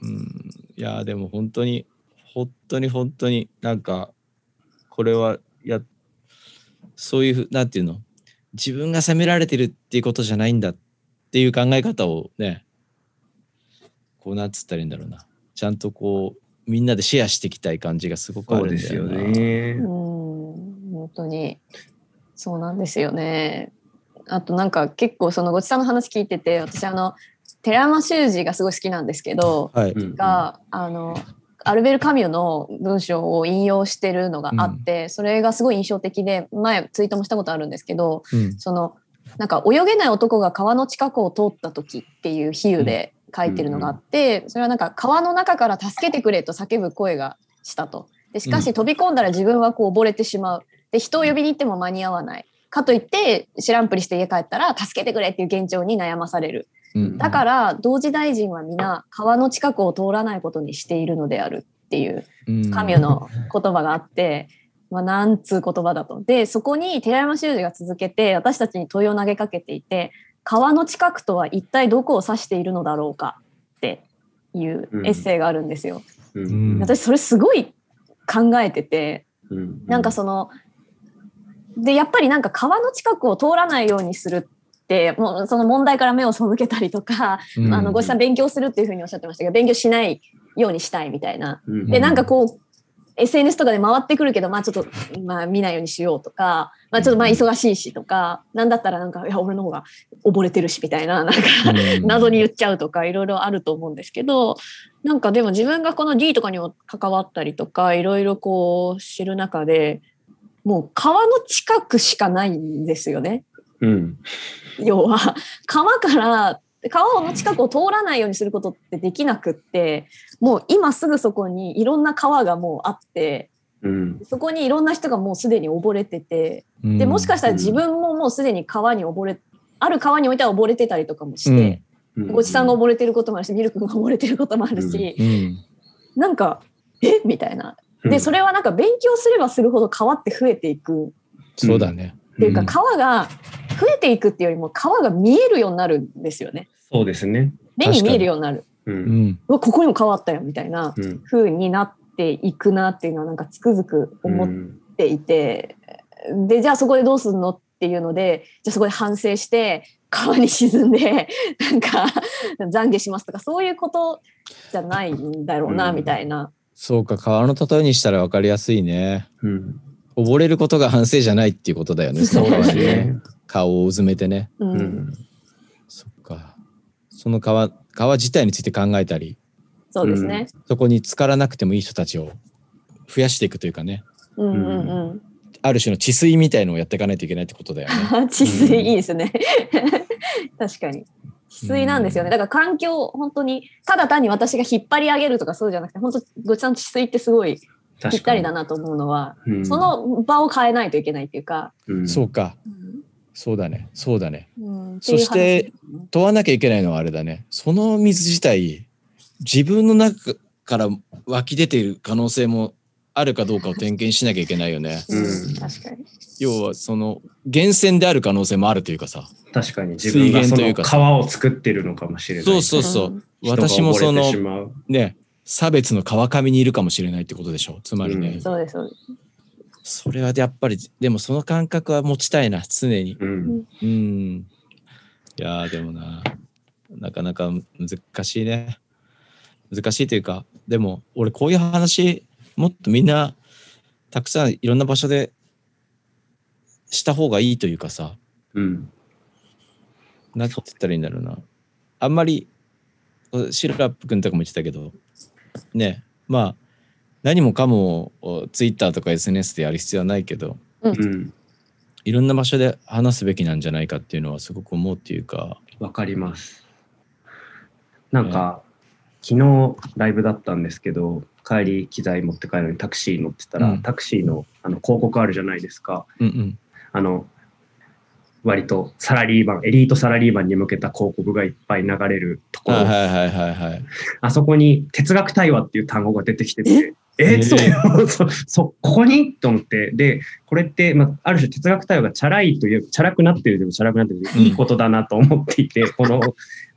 うんいやでも本当に本当に本当になんかこれはやそういうふなんていうの？自分が責められてるっていうことじゃないんだっていう考え方をねこうなんつったらいいんだろうなちゃんとこうみんなでシェアしていきたい感じがすごくあるんだよなですよねう。ん本当にそうなんですよね。あとなんか結構そのごちさんの話聞いてて私あの寺山修司がすごい好きなんですけどはい、うんがあのアルベル・カミュの文章を引用してるのがあって、それがすごい印象的で前ツイートもしたことあるんですけどうんそのなんか泳げない男が川の近くを通った時っていう比喩で書いてるのがあって、それはなんか川の中から助けてくれと叫ぶ声がしたと。でしかし飛び込んだら自分はこう溺れてしまう。で人を呼びに行っても間に合わない。かといって知らんぷりして家帰ったら助けてくれっていう現状に悩まされる。うんだから同時大臣は皆川の近くを通らないことにしているのであるっていううん。カミュの言葉があって、まあ、なんつう言葉だと。で、そこに寺山修司が続けて私たちに問いを投げかけていて、川の近くとは一体どこを指しているのだろうかっていうエッセイがあるんですよ。私それすごい考えてて、うん。なんかその、で、やっぱりなんか川の近くを通らないようにするって、もうその問題から目を背けたりとか、うん。あの、ごしさん勉強するっていうふうにおっしゃってましたけど、勉強しないようにしたいみたいな。うん。で、なんかこう、SNS とかで回ってくるけど、まあちょっと、まあ見ないようにしようとか、まあちょっとまあ忙しいしとか、なんだったらなんか、いや、俺の方が溺れてるしみたいな、なんか、うん。謎に言っちゃうとかいろいろあると思うんですけどなんかでも自分がこの D とかにも関わったりとかいろいろこう知る中でもう川の近くしかないんですよね。うん 要は川から川の近くを通らないようにすることってできなくってもう今すぐそこにいろんな川がもうあってうん。そこにいろんな人がもうすでに溺れててでもしかしたら自分ももうすでに川に溺れある川においては溺れてたりとかもして。うん。ごちさんが溺れてることもあるしミルクが溺れてることもあるし、うん。なんかえ？みたいな。でそれはなんか勉強すればするほど川って増えていく。そうだね。っていうか、ん。川が増えていくっていうよりも川が見えるようになるんですよねそうですね。目に見えるようになるううんん。うわここにも川あったよみたいなうん風になっていくなっていうのはなんかつくづく思っていて、でじゃあそこでどうするのっていうのでじゃあそこで反省して川に沈んで なんか懺悔しますとかそういうことじゃないんだろうな、うんみたいな。そうか、川の例えにしたら分かりやすいね。うん溺れることが反省じゃないっていうことだよね。そうですねね。顔をうずめてね。うんうんそっか。その川、川自体について考えたり、そうですね。そこに浸からなくてもいい人たちを増やしていくというかね。うんうんうん。ある種の治水みたいのをやっていかないといけないってことだよね。治水いいですね。確かに。治水なんですよね。だから環境、本当に、ただ単に私が引っ張り上げるとかそうじゃなくて、本当、ごちゃん治水ってすごいぴったりだなと思うのは、うんその場を変えないといけないっていうか、うんそうか。そうだね。そうだね。うんそして、問わなきゃいけないのはあれだね。その水自体、自分の中から湧き出ている可能性もあるかどうかを点検しなきゃいけないよね。うんうん確かに。要はその源泉である可能性もあるというかさ。確かに自分いうか川を作ってるのかもしれない。そうそうそう。うん私もそのね、差別の川上にいるかもしれないってことでしょ。つまりね。うんそうです、そうです。それはやっぱり、でもその感覚は持ちたいな、常に。うんうん。いやーでもな、なかなか難しいね。難しいというか、でも俺こういう話、もっとみんな、たくさんいろんな場所でした方がいいというかさ、うんなんて言ったらいいんだろうな。あんまり、シロラップ君とかも言ってたけど、ね、まあ、何もかもツイッターとか SNS でやる必要はないけどうん。いろんな場所で話すべきなんじゃないかっていうのはすごく思うっていうか。わかります。なんか、昨日ライブだったんですけど、帰り機材持って帰るのにタクシー乗ってたら、うん。タクシーのあの広告あるじゃないですか。うんうん。あの、割とサラリーマン、エリートサラリーマンに向けた広告がいっぱい流れるところ、はいはいはいはいはい。あそこに哲学対話っていう単語が出てきてて、ええそう。そそここにと思って、で、これって、まあ、ある種哲学対話がチャラいという、チャラくなってるでもチャラくなってるいいことだなと思っていて、この、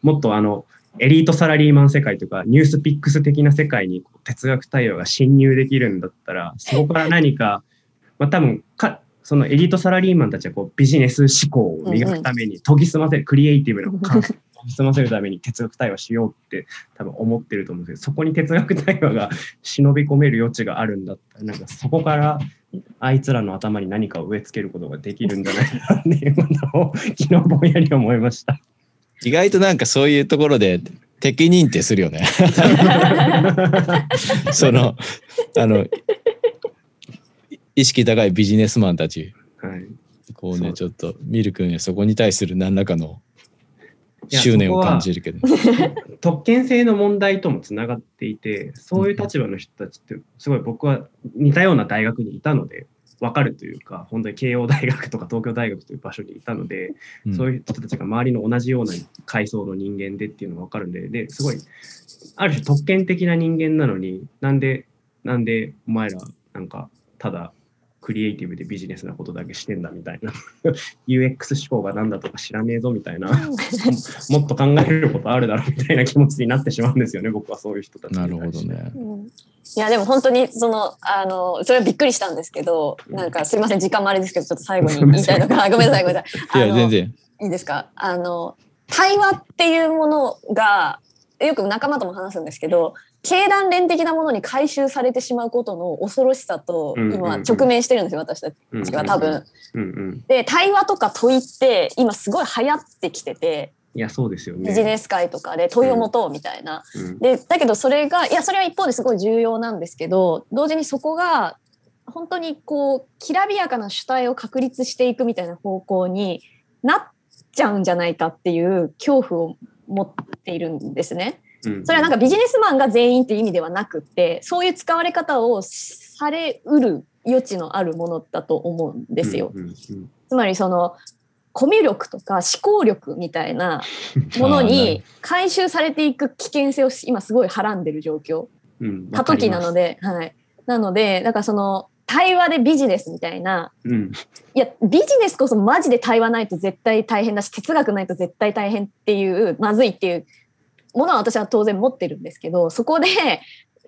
もっとあの、エリートサラリーマン世界とか、ニュースピックス的な世界に哲学対話が侵入できるんだったら、そこから何か、まあ多分か、そのエリートサラリーマンたちはこうビジネス思考を磨くために研ぎ澄ませる、クリエイティブな感研ぎ澄ませるために哲学対話しようって多分思ってると思うんですけど、そこに哲学対話が忍び込める余地があるんだった。ら、なんかそこからあいつらの頭に何かを植え付けることができるんじゃないかっていうことを昨日ぼんやり思いました。意外となんかそういうところで敵認定するよね。そのあの意識高いビジネスマンたち。はい。こうねちょっとミル君そこに対する何らかの執念を感じるけど。特権性の問題ともつながっていてそういう立場の人たちってすごい僕は似たような大学にいたので分かるというか本当に慶応大学とか東京大学という場所にいたので、うん。そういう人たちが周りの同じような階層の人間でっていうのが分かるんでですごいある種特権的な人間なのになんでなんでお前らなんかただクリエイティブでビジネスなことだけしてんだみたいな。UX 思考が何だとか知らねえぞみたいな。もっと考えることあるだろうみたいな気持ちになってしまうんですよね、僕はそういう人たちにな。るほどね。うん。いやでも本当にそのあのそれはびっくりしたんですけどなんかすいません時間もあれですけどちょっと最後に言いたいのがごめんなさいごめんなさい。いや全然。いいですか？あの対話っていうものがよく仲間とも話すんですけど経団連的なものに回収されてしまうことの恐ろしさと今直面してるんですよ私たちうんは多分。で対話とか問いって今すごい流行ってきてていや、そうですよね。ビジネス界とかで問いを持とうみたいな。うんでだけどそれがいやそれは一方ですごい重要なんですけど同時にそこが本当にこうきらびやかな主体を確立していくみたいな方向になっちゃうんじゃないかっていう恐怖を持っているんですね。うんそれはなんかビジネスマンが全員っていう意味ではなくってそういう使われ方をされうる余地のあるものだと思うんですよ。うんうんつまりそのコミュ力とか思考力みたいなものに 回収されていく危険性を今すごいはらんでる状況。うん。過渡期なの。で、はい、なのでだからその対話でビジネスみたいなわかりますいやビジネスこそマジで対話ないと絶対大変だし哲学ないと絶対大変っていうまずいっていうものは私は当然持ってるんですけどそこで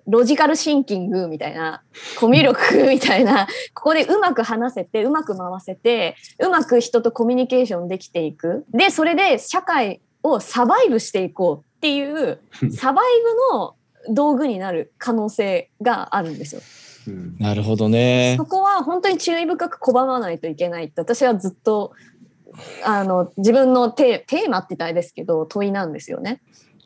ロジカルシンキングみたいなコミュ力みたいなここでうまく話せてうまく回せてうまく人とコミュニケーションできていくでそれで社会をサバイブしていこうっていう サバイブの道具になる可能性があるんですよ。うんなるほどねそこは本当に注意深く拒まないといけないって私はずっとあの自分のテテーマって言ったらあれですけど問いなんですよね。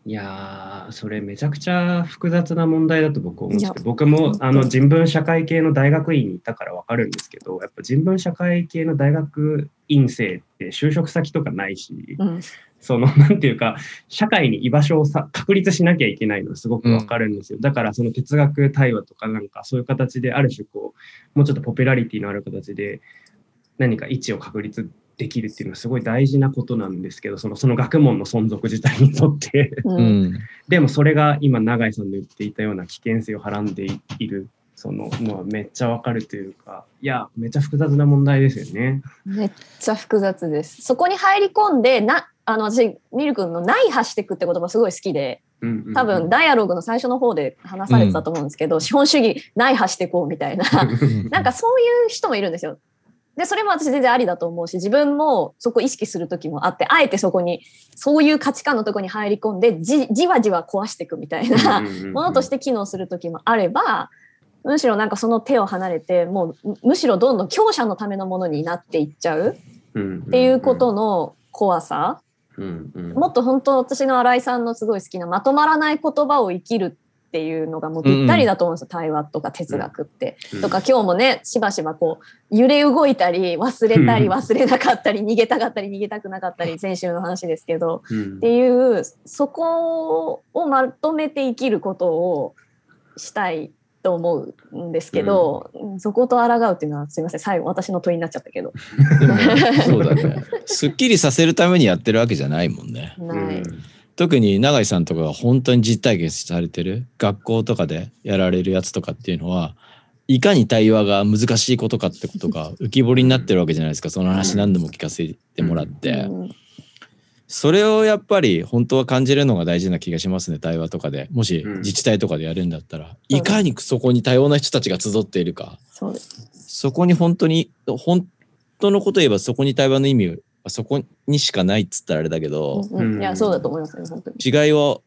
いやー、それめちゃくちゃ複雑な問題だと僕思ってて、僕もあの人文社会系の大学院にいたからわかるんですけど、やっぱ人文社会系の大学院生って就職先とかないし、うん。その、なんていうか、社会に居場所をさ確立しなきゃいけないのはすごくわかるんですよ。だから、その哲学対話とか、なんかそういう形で、ある種、こう、もうちょっとポピュラリティのある形で、何か位置を確立できるっていうのはすごい大事なことなんですけど、そのその学問の存続自体にとって。ううんん でもそれが今、永井さんの言っていたような危険性をはらんでいる。そののはめっちゃわかるというか、いや、めっちゃ複雑な問題ですよね。めっちゃ複雑です。そこに入り込んでなあの私ミル君の「内破していく」って言葉すごい好きでうんうんうん多分ダイアログの最初の方で話されてたと思うんですけど、資本主義内破していこうみたいな なんかそういう人もいるんですよ。でそれも私全然ありだと思うし自分もそこ意識する時もあってあえてそこにそういう価値観のところに入り込んでじじわじわ壊していくみたいなものとして機能する時もあればむしろなんかその手を離れてもうむむしろどんどん強者のためのものになっていっちゃうっっていうことの怖さ、もっと本当私の新井さんのすごい好きなまとまらない言葉を生きるっていうのがもうぴったりだと思うんですよ、対話とか哲学って。うん。とか今日もねしばしばこう揺れ動いたり忘れたりうん忘れなかったり逃げたかったり逃げたくなかったり先週の話ですけどうん。っていうそこをまとめて生きることをしたいと思うんですけど、そこと抗うっていうのはすみません。最後私の問いになっちゃったけど。でもそうだね。すっきりさせるためにやってるわけじゃないもんね。ない。特に永井さんとかが本当に実体験されてる学校とかでやられるやつとかっていうのはいかに対話が難しいことかってことが 浮き彫りになってるわけじゃないですか。その話何度も聞かせてもらって、うん。それをやっぱり本当は感じるのが大事な気がしますね対話とかで。もしうん。自治体とかでやるんだったら、いかにそこに多様な人たちが集っているか。そこに本当に本当のこと言えばそこに対話の意味はそこにしかないっつったらあれだけど、うんうんうんいやそうだと思いますね本当に。違いを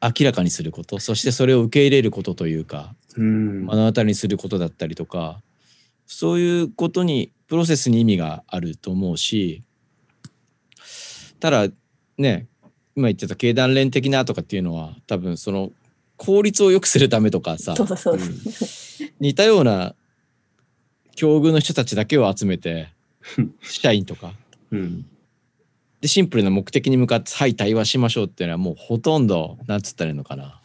明らかにすることそしてそれを受け入れることというかうん目の当たりにすることだったりとかそういうことにプロセスに意味があると思うしただね今言ってた経団連的なとかっていうのは多分その効率を良くするためとかさそうだそうです。似たような境遇の人たちだけを集めて 社員とか。うん。でシンプルな目的に向かって「はい対話しましょう」っていうのはもうほとんどなんつったらいいのかな。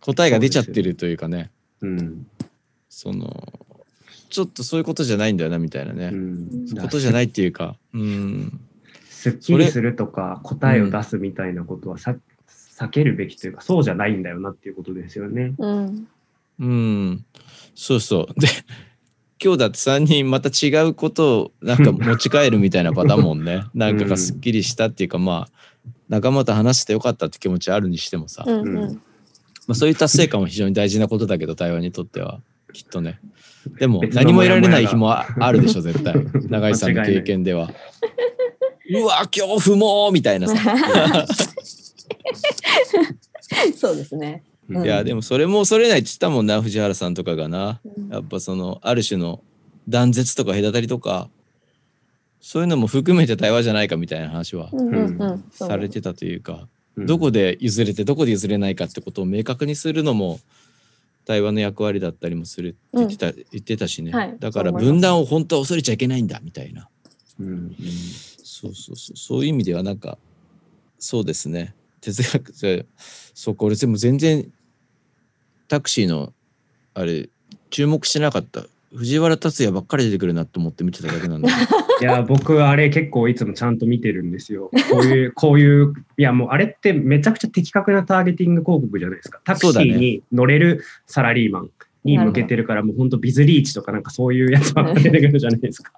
答えが出ちゃってるというかね。うん。そのちょっとそういうことじゃないんだよなみたいなね、うん。そういうことじゃないっていうか。うん。すっきりするとか答えを出すみたいなことはさ、避けるべきというかそうじゃないんだよなっていうことですよね。うん。うん。そうそう。で今日だって3人また違うことをなんか持ち帰るみたいなパターンもんね。なんかがすっきりしたっていうかまあ仲間と話してよかったって気持ちあるにしてもさ、うんうん。うん。まあ、そういう達成感も非常に大事なことだけど対話にとってはきっとね。でも何も得られない日もああるでしょ絶対。永井さんの経験では。うわ恐怖もみたいなさ。そうですね。うん。いやでもそれも恐れないって言ったもんな藤原さんとかがな。うん。やっぱそのある種の断絶とか隔たりとかそういうのも含めて対話じゃないかみたいな話はされてたというかうん。どこで譲れてどこで譲れないかってことを明確にするのも対話の役割だったりもするって言ってた,、言ってたしね、はい。だから分断を本当は恐れちゃいけないんだみたいな。うん。そうそうそう。そういう意味ではなんかそうですね哲学でそうこれでも全然タクシーのあれ注目してなかった藤原竜也ばっかり出てくるなと思って見てただけなんだ いや僕あれ結構いつもちゃんと見てるんですよ。こういう こういういやもうあれってめちゃくちゃ的確なターゲティング広告じゃないですか。タクシーに乗れるサラリーマンに向けてるからもう本当ビズリーチとかなんかそういうやつばっか出てくるじゃないですか。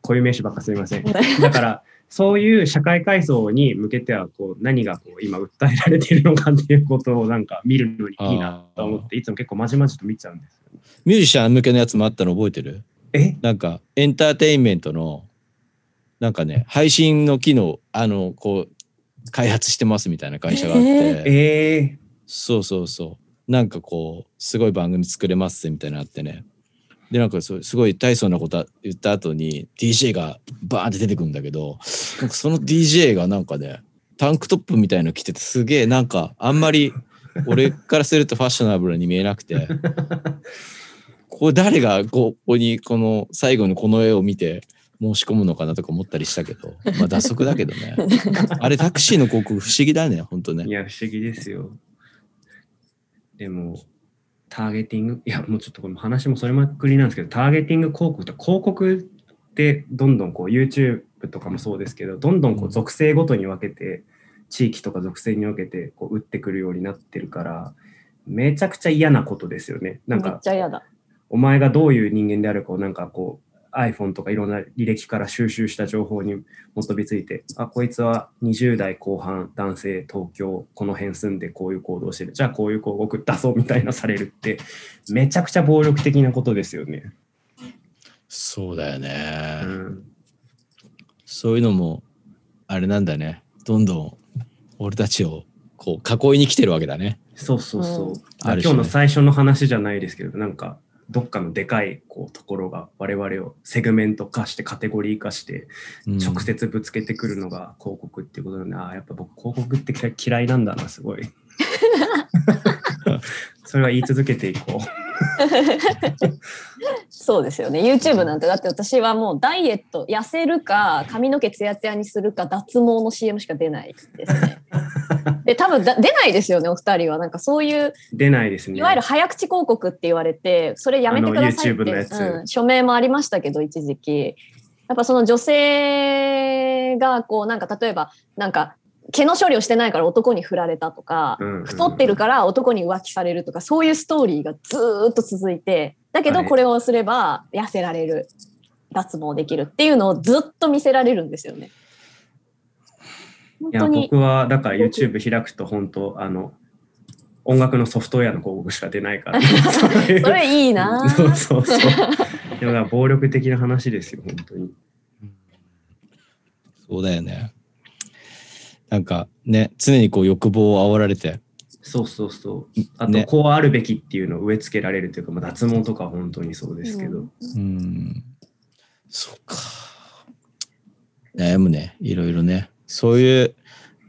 こういう名詞ばっかすみません。だからそういう社会階層に向けてはこう何がこう今訴えられているのかっていうことをなんか見るのにいいなと思っていつも結構まじまじと見ちゃうんですよ。ミュージシャン向けのやつもあったの覚えてる？え？なんかエンターテインメントのなんかね配信の機能あのこう開発してますみたいな会社があって、ええそうそうそう。なんかこうすごい番組作れますみたいなのあってねでなんかそうすごい大層なこと言った後に DJ がバーンって出てくるんだけどなんかその DJ がなんかねタンクトップみたいの着ててすげえなんかあんまり俺からするとファッショナブルに見えなくてこれ誰がここにこの最後のこの絵を見て申し込むのかなとか思ったりしたけどまあ脱足だけどねあれタクシーの広告不思議だねほんとねいや、不思議ですよ。でも、ターゲティング、いや、もうちょっとこの話もそれまくりなんですけど、ターゲティング広告と広告ってどんどんこう YouTube とかもそうですけど、どんどんこう属性ごとに分けて、地域とか属性に分けてこう打ってくるようになってるから、めちゃくちゃ嫌なことですよね。なんめっか、ちゃ嫌だ。お前がどういう人間であるかをなんかこう iPhone とかいろんな履歴から収集した情報に基づいて、あ、こいつは20代後半、男性、東京、この辺住んでこういう行動してる。じゃあこういう広告出そうみたいなされるって、めちゃくちゃ暴力的なことですよね。そうだよね、うん。そういうのもあれなんだねどんどん俺たちをこう囲いに来てるわけだねそうそうそう。うん今日の最初の話じゃないですけど、なんか、どっかのでかいこうところが我々をセグメント化してカテゴリー化してうん。直接ぶつけてくるのが広告っていうことなんで、ああやっぱ僕広告って嫌い嫌いなんだなすごい。それは言い続けていこ そうですよね。YouTube なんてだって私はもうダイエット痩せるか髪の毛ツヤツヤにするか脱毛の CM しか出ないですね。で多分だ出ないですよねお二人はなんかそういうう。出ないですね。いわゆる早口広告って言われてそれやめてくださいって、つうん、署名もありましたけど一時期やっぱその女性がこうなんか例えばなんか毛の処理をしてないから男に振られたとか、うんうんうん太ってるから男に浮気されるとかそういうストーリーがずーっと続いてだけどはいこれをすれば痩せられる脱毛できるっていうのをずっと見せられるんですよね。本いや僕はだから YouTube 開くと本当あの音楽のソフトウェアの広告しか出ないから。そ それいいなそうそうそう。でもだから暴力的な話ですよ本当に。そうだよね。なんかね、常にこう欲望を煽られて、そうそうそう。あとねこうあるべきっていうのを植え付けられるというか、まあ、脱毛とかは本当にそうですけど。うんうん、そうか。悩むね、いろいろね。そういう、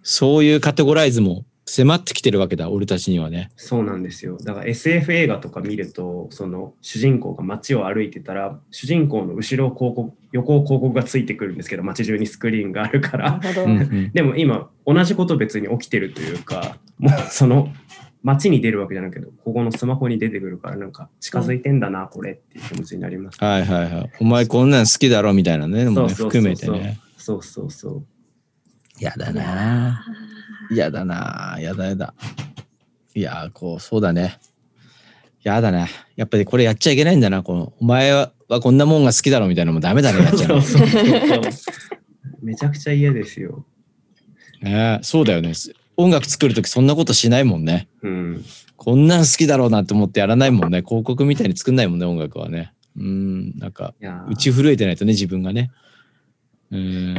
そういうカテゴライズも迫ってきてるわけだ、俺たちにはね。そうなんですよ。だから SF 映画とか見ると、その主人公が街を歩いてたら、主人公の後ろを広告、横を広告がついてくるんですけど、街中にスクリーンがあるから。でも今、同じこと別に起きてるというか、もうその街に出るわけじゃないけど、ここのスマホに出てくるから、なんか近づいてんだな、これっていう気持ちになります。はいはいはい。お前こんなん好きだろみたいなね、でもね含めてね。そうそうそう。やだなやだなやだやだ。いや、こう、そうだね。やだな。やっぱりこれやっちゃいけないんだな。このお前ははこんなもんが好きだろみたいなのもダメだね。めちゃくちゃ嫌ですよ。ね。そうだよね。音楽作るときそんなことしないもんね。うん。こんなん好きだろうなって思ってやらないもんね。広告みたいに作んないもんね、音楽はね。うん、なんか、打ち震えてないとね、自分がね。うん。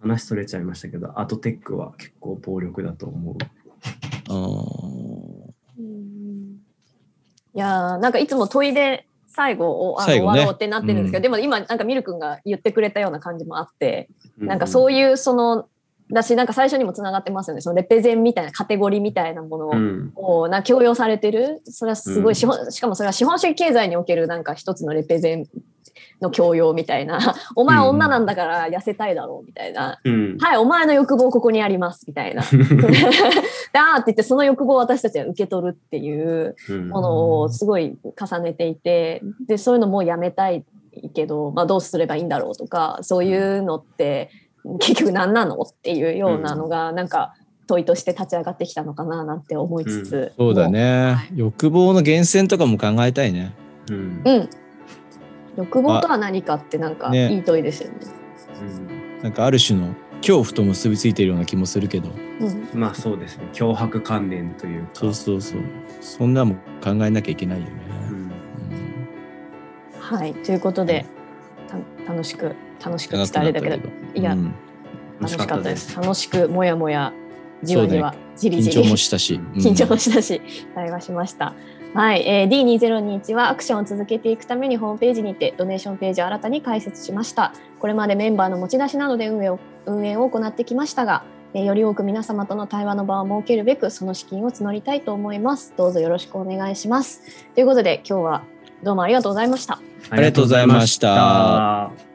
話それちゃいましたけど、アートテックは結構暴力だと思う。あー。うん。いやーなんかいつも問いで最後をあの終わろうってなってるんですけど、うん。でも今なんかミル君が言ってくれたような感じもあって、なんかうそういうそのだしなんか最初にもつながってますよね。そのレペゼンみたいなカテゴリーみたいなものを、な強要されてる。それはすごうん。い資本、しかもそれは資本主義経済におけるなんか一つのレペゼンの強要みたいな。お前は女なんだから痩せたいだろうみたいな、うん。はいお前の欲望ここにありますみたいな。であーって言ってその欲望を私たちは受け取るっていううん。ものをすごい重ねていてでそういうのもうやめたいけど、まあ、どうすればいいんだろうとかそういうのって結局何なのっていうようなのがなんか問いとして立ち上がってきたのかななんて思いつつ、そうだね、はい欲望の源泉とかも考えたいね。うんもう。うん欲望とは何かってなんかねいい問いですよね。なんかある種の恐怖と結びついているような気もするけど。うんまあそうですね。脅迫観念というか。そうそうそう。そんなもん考えなきゃいけないよね。うんうんはいということでた楽しく楽しくれだけどいやうん楽しかったです。楽しくもやもやじわじわ、じりじり緊張もしたし。緊張もししたし、対話しました。はい、えー、D2021 はアクションを続けていくためにホームページにてドネーションページを新たに開設しました。これまでメンバーの持ち出しなどで運営を運営を行ってきましたが、えーより多く皆様との対話の場を設けるべくその資金を募りたいと思います。どうぞよろしくお願いします。ということで今日はどうもありがとうございました。ありがとうございましたありがとうございました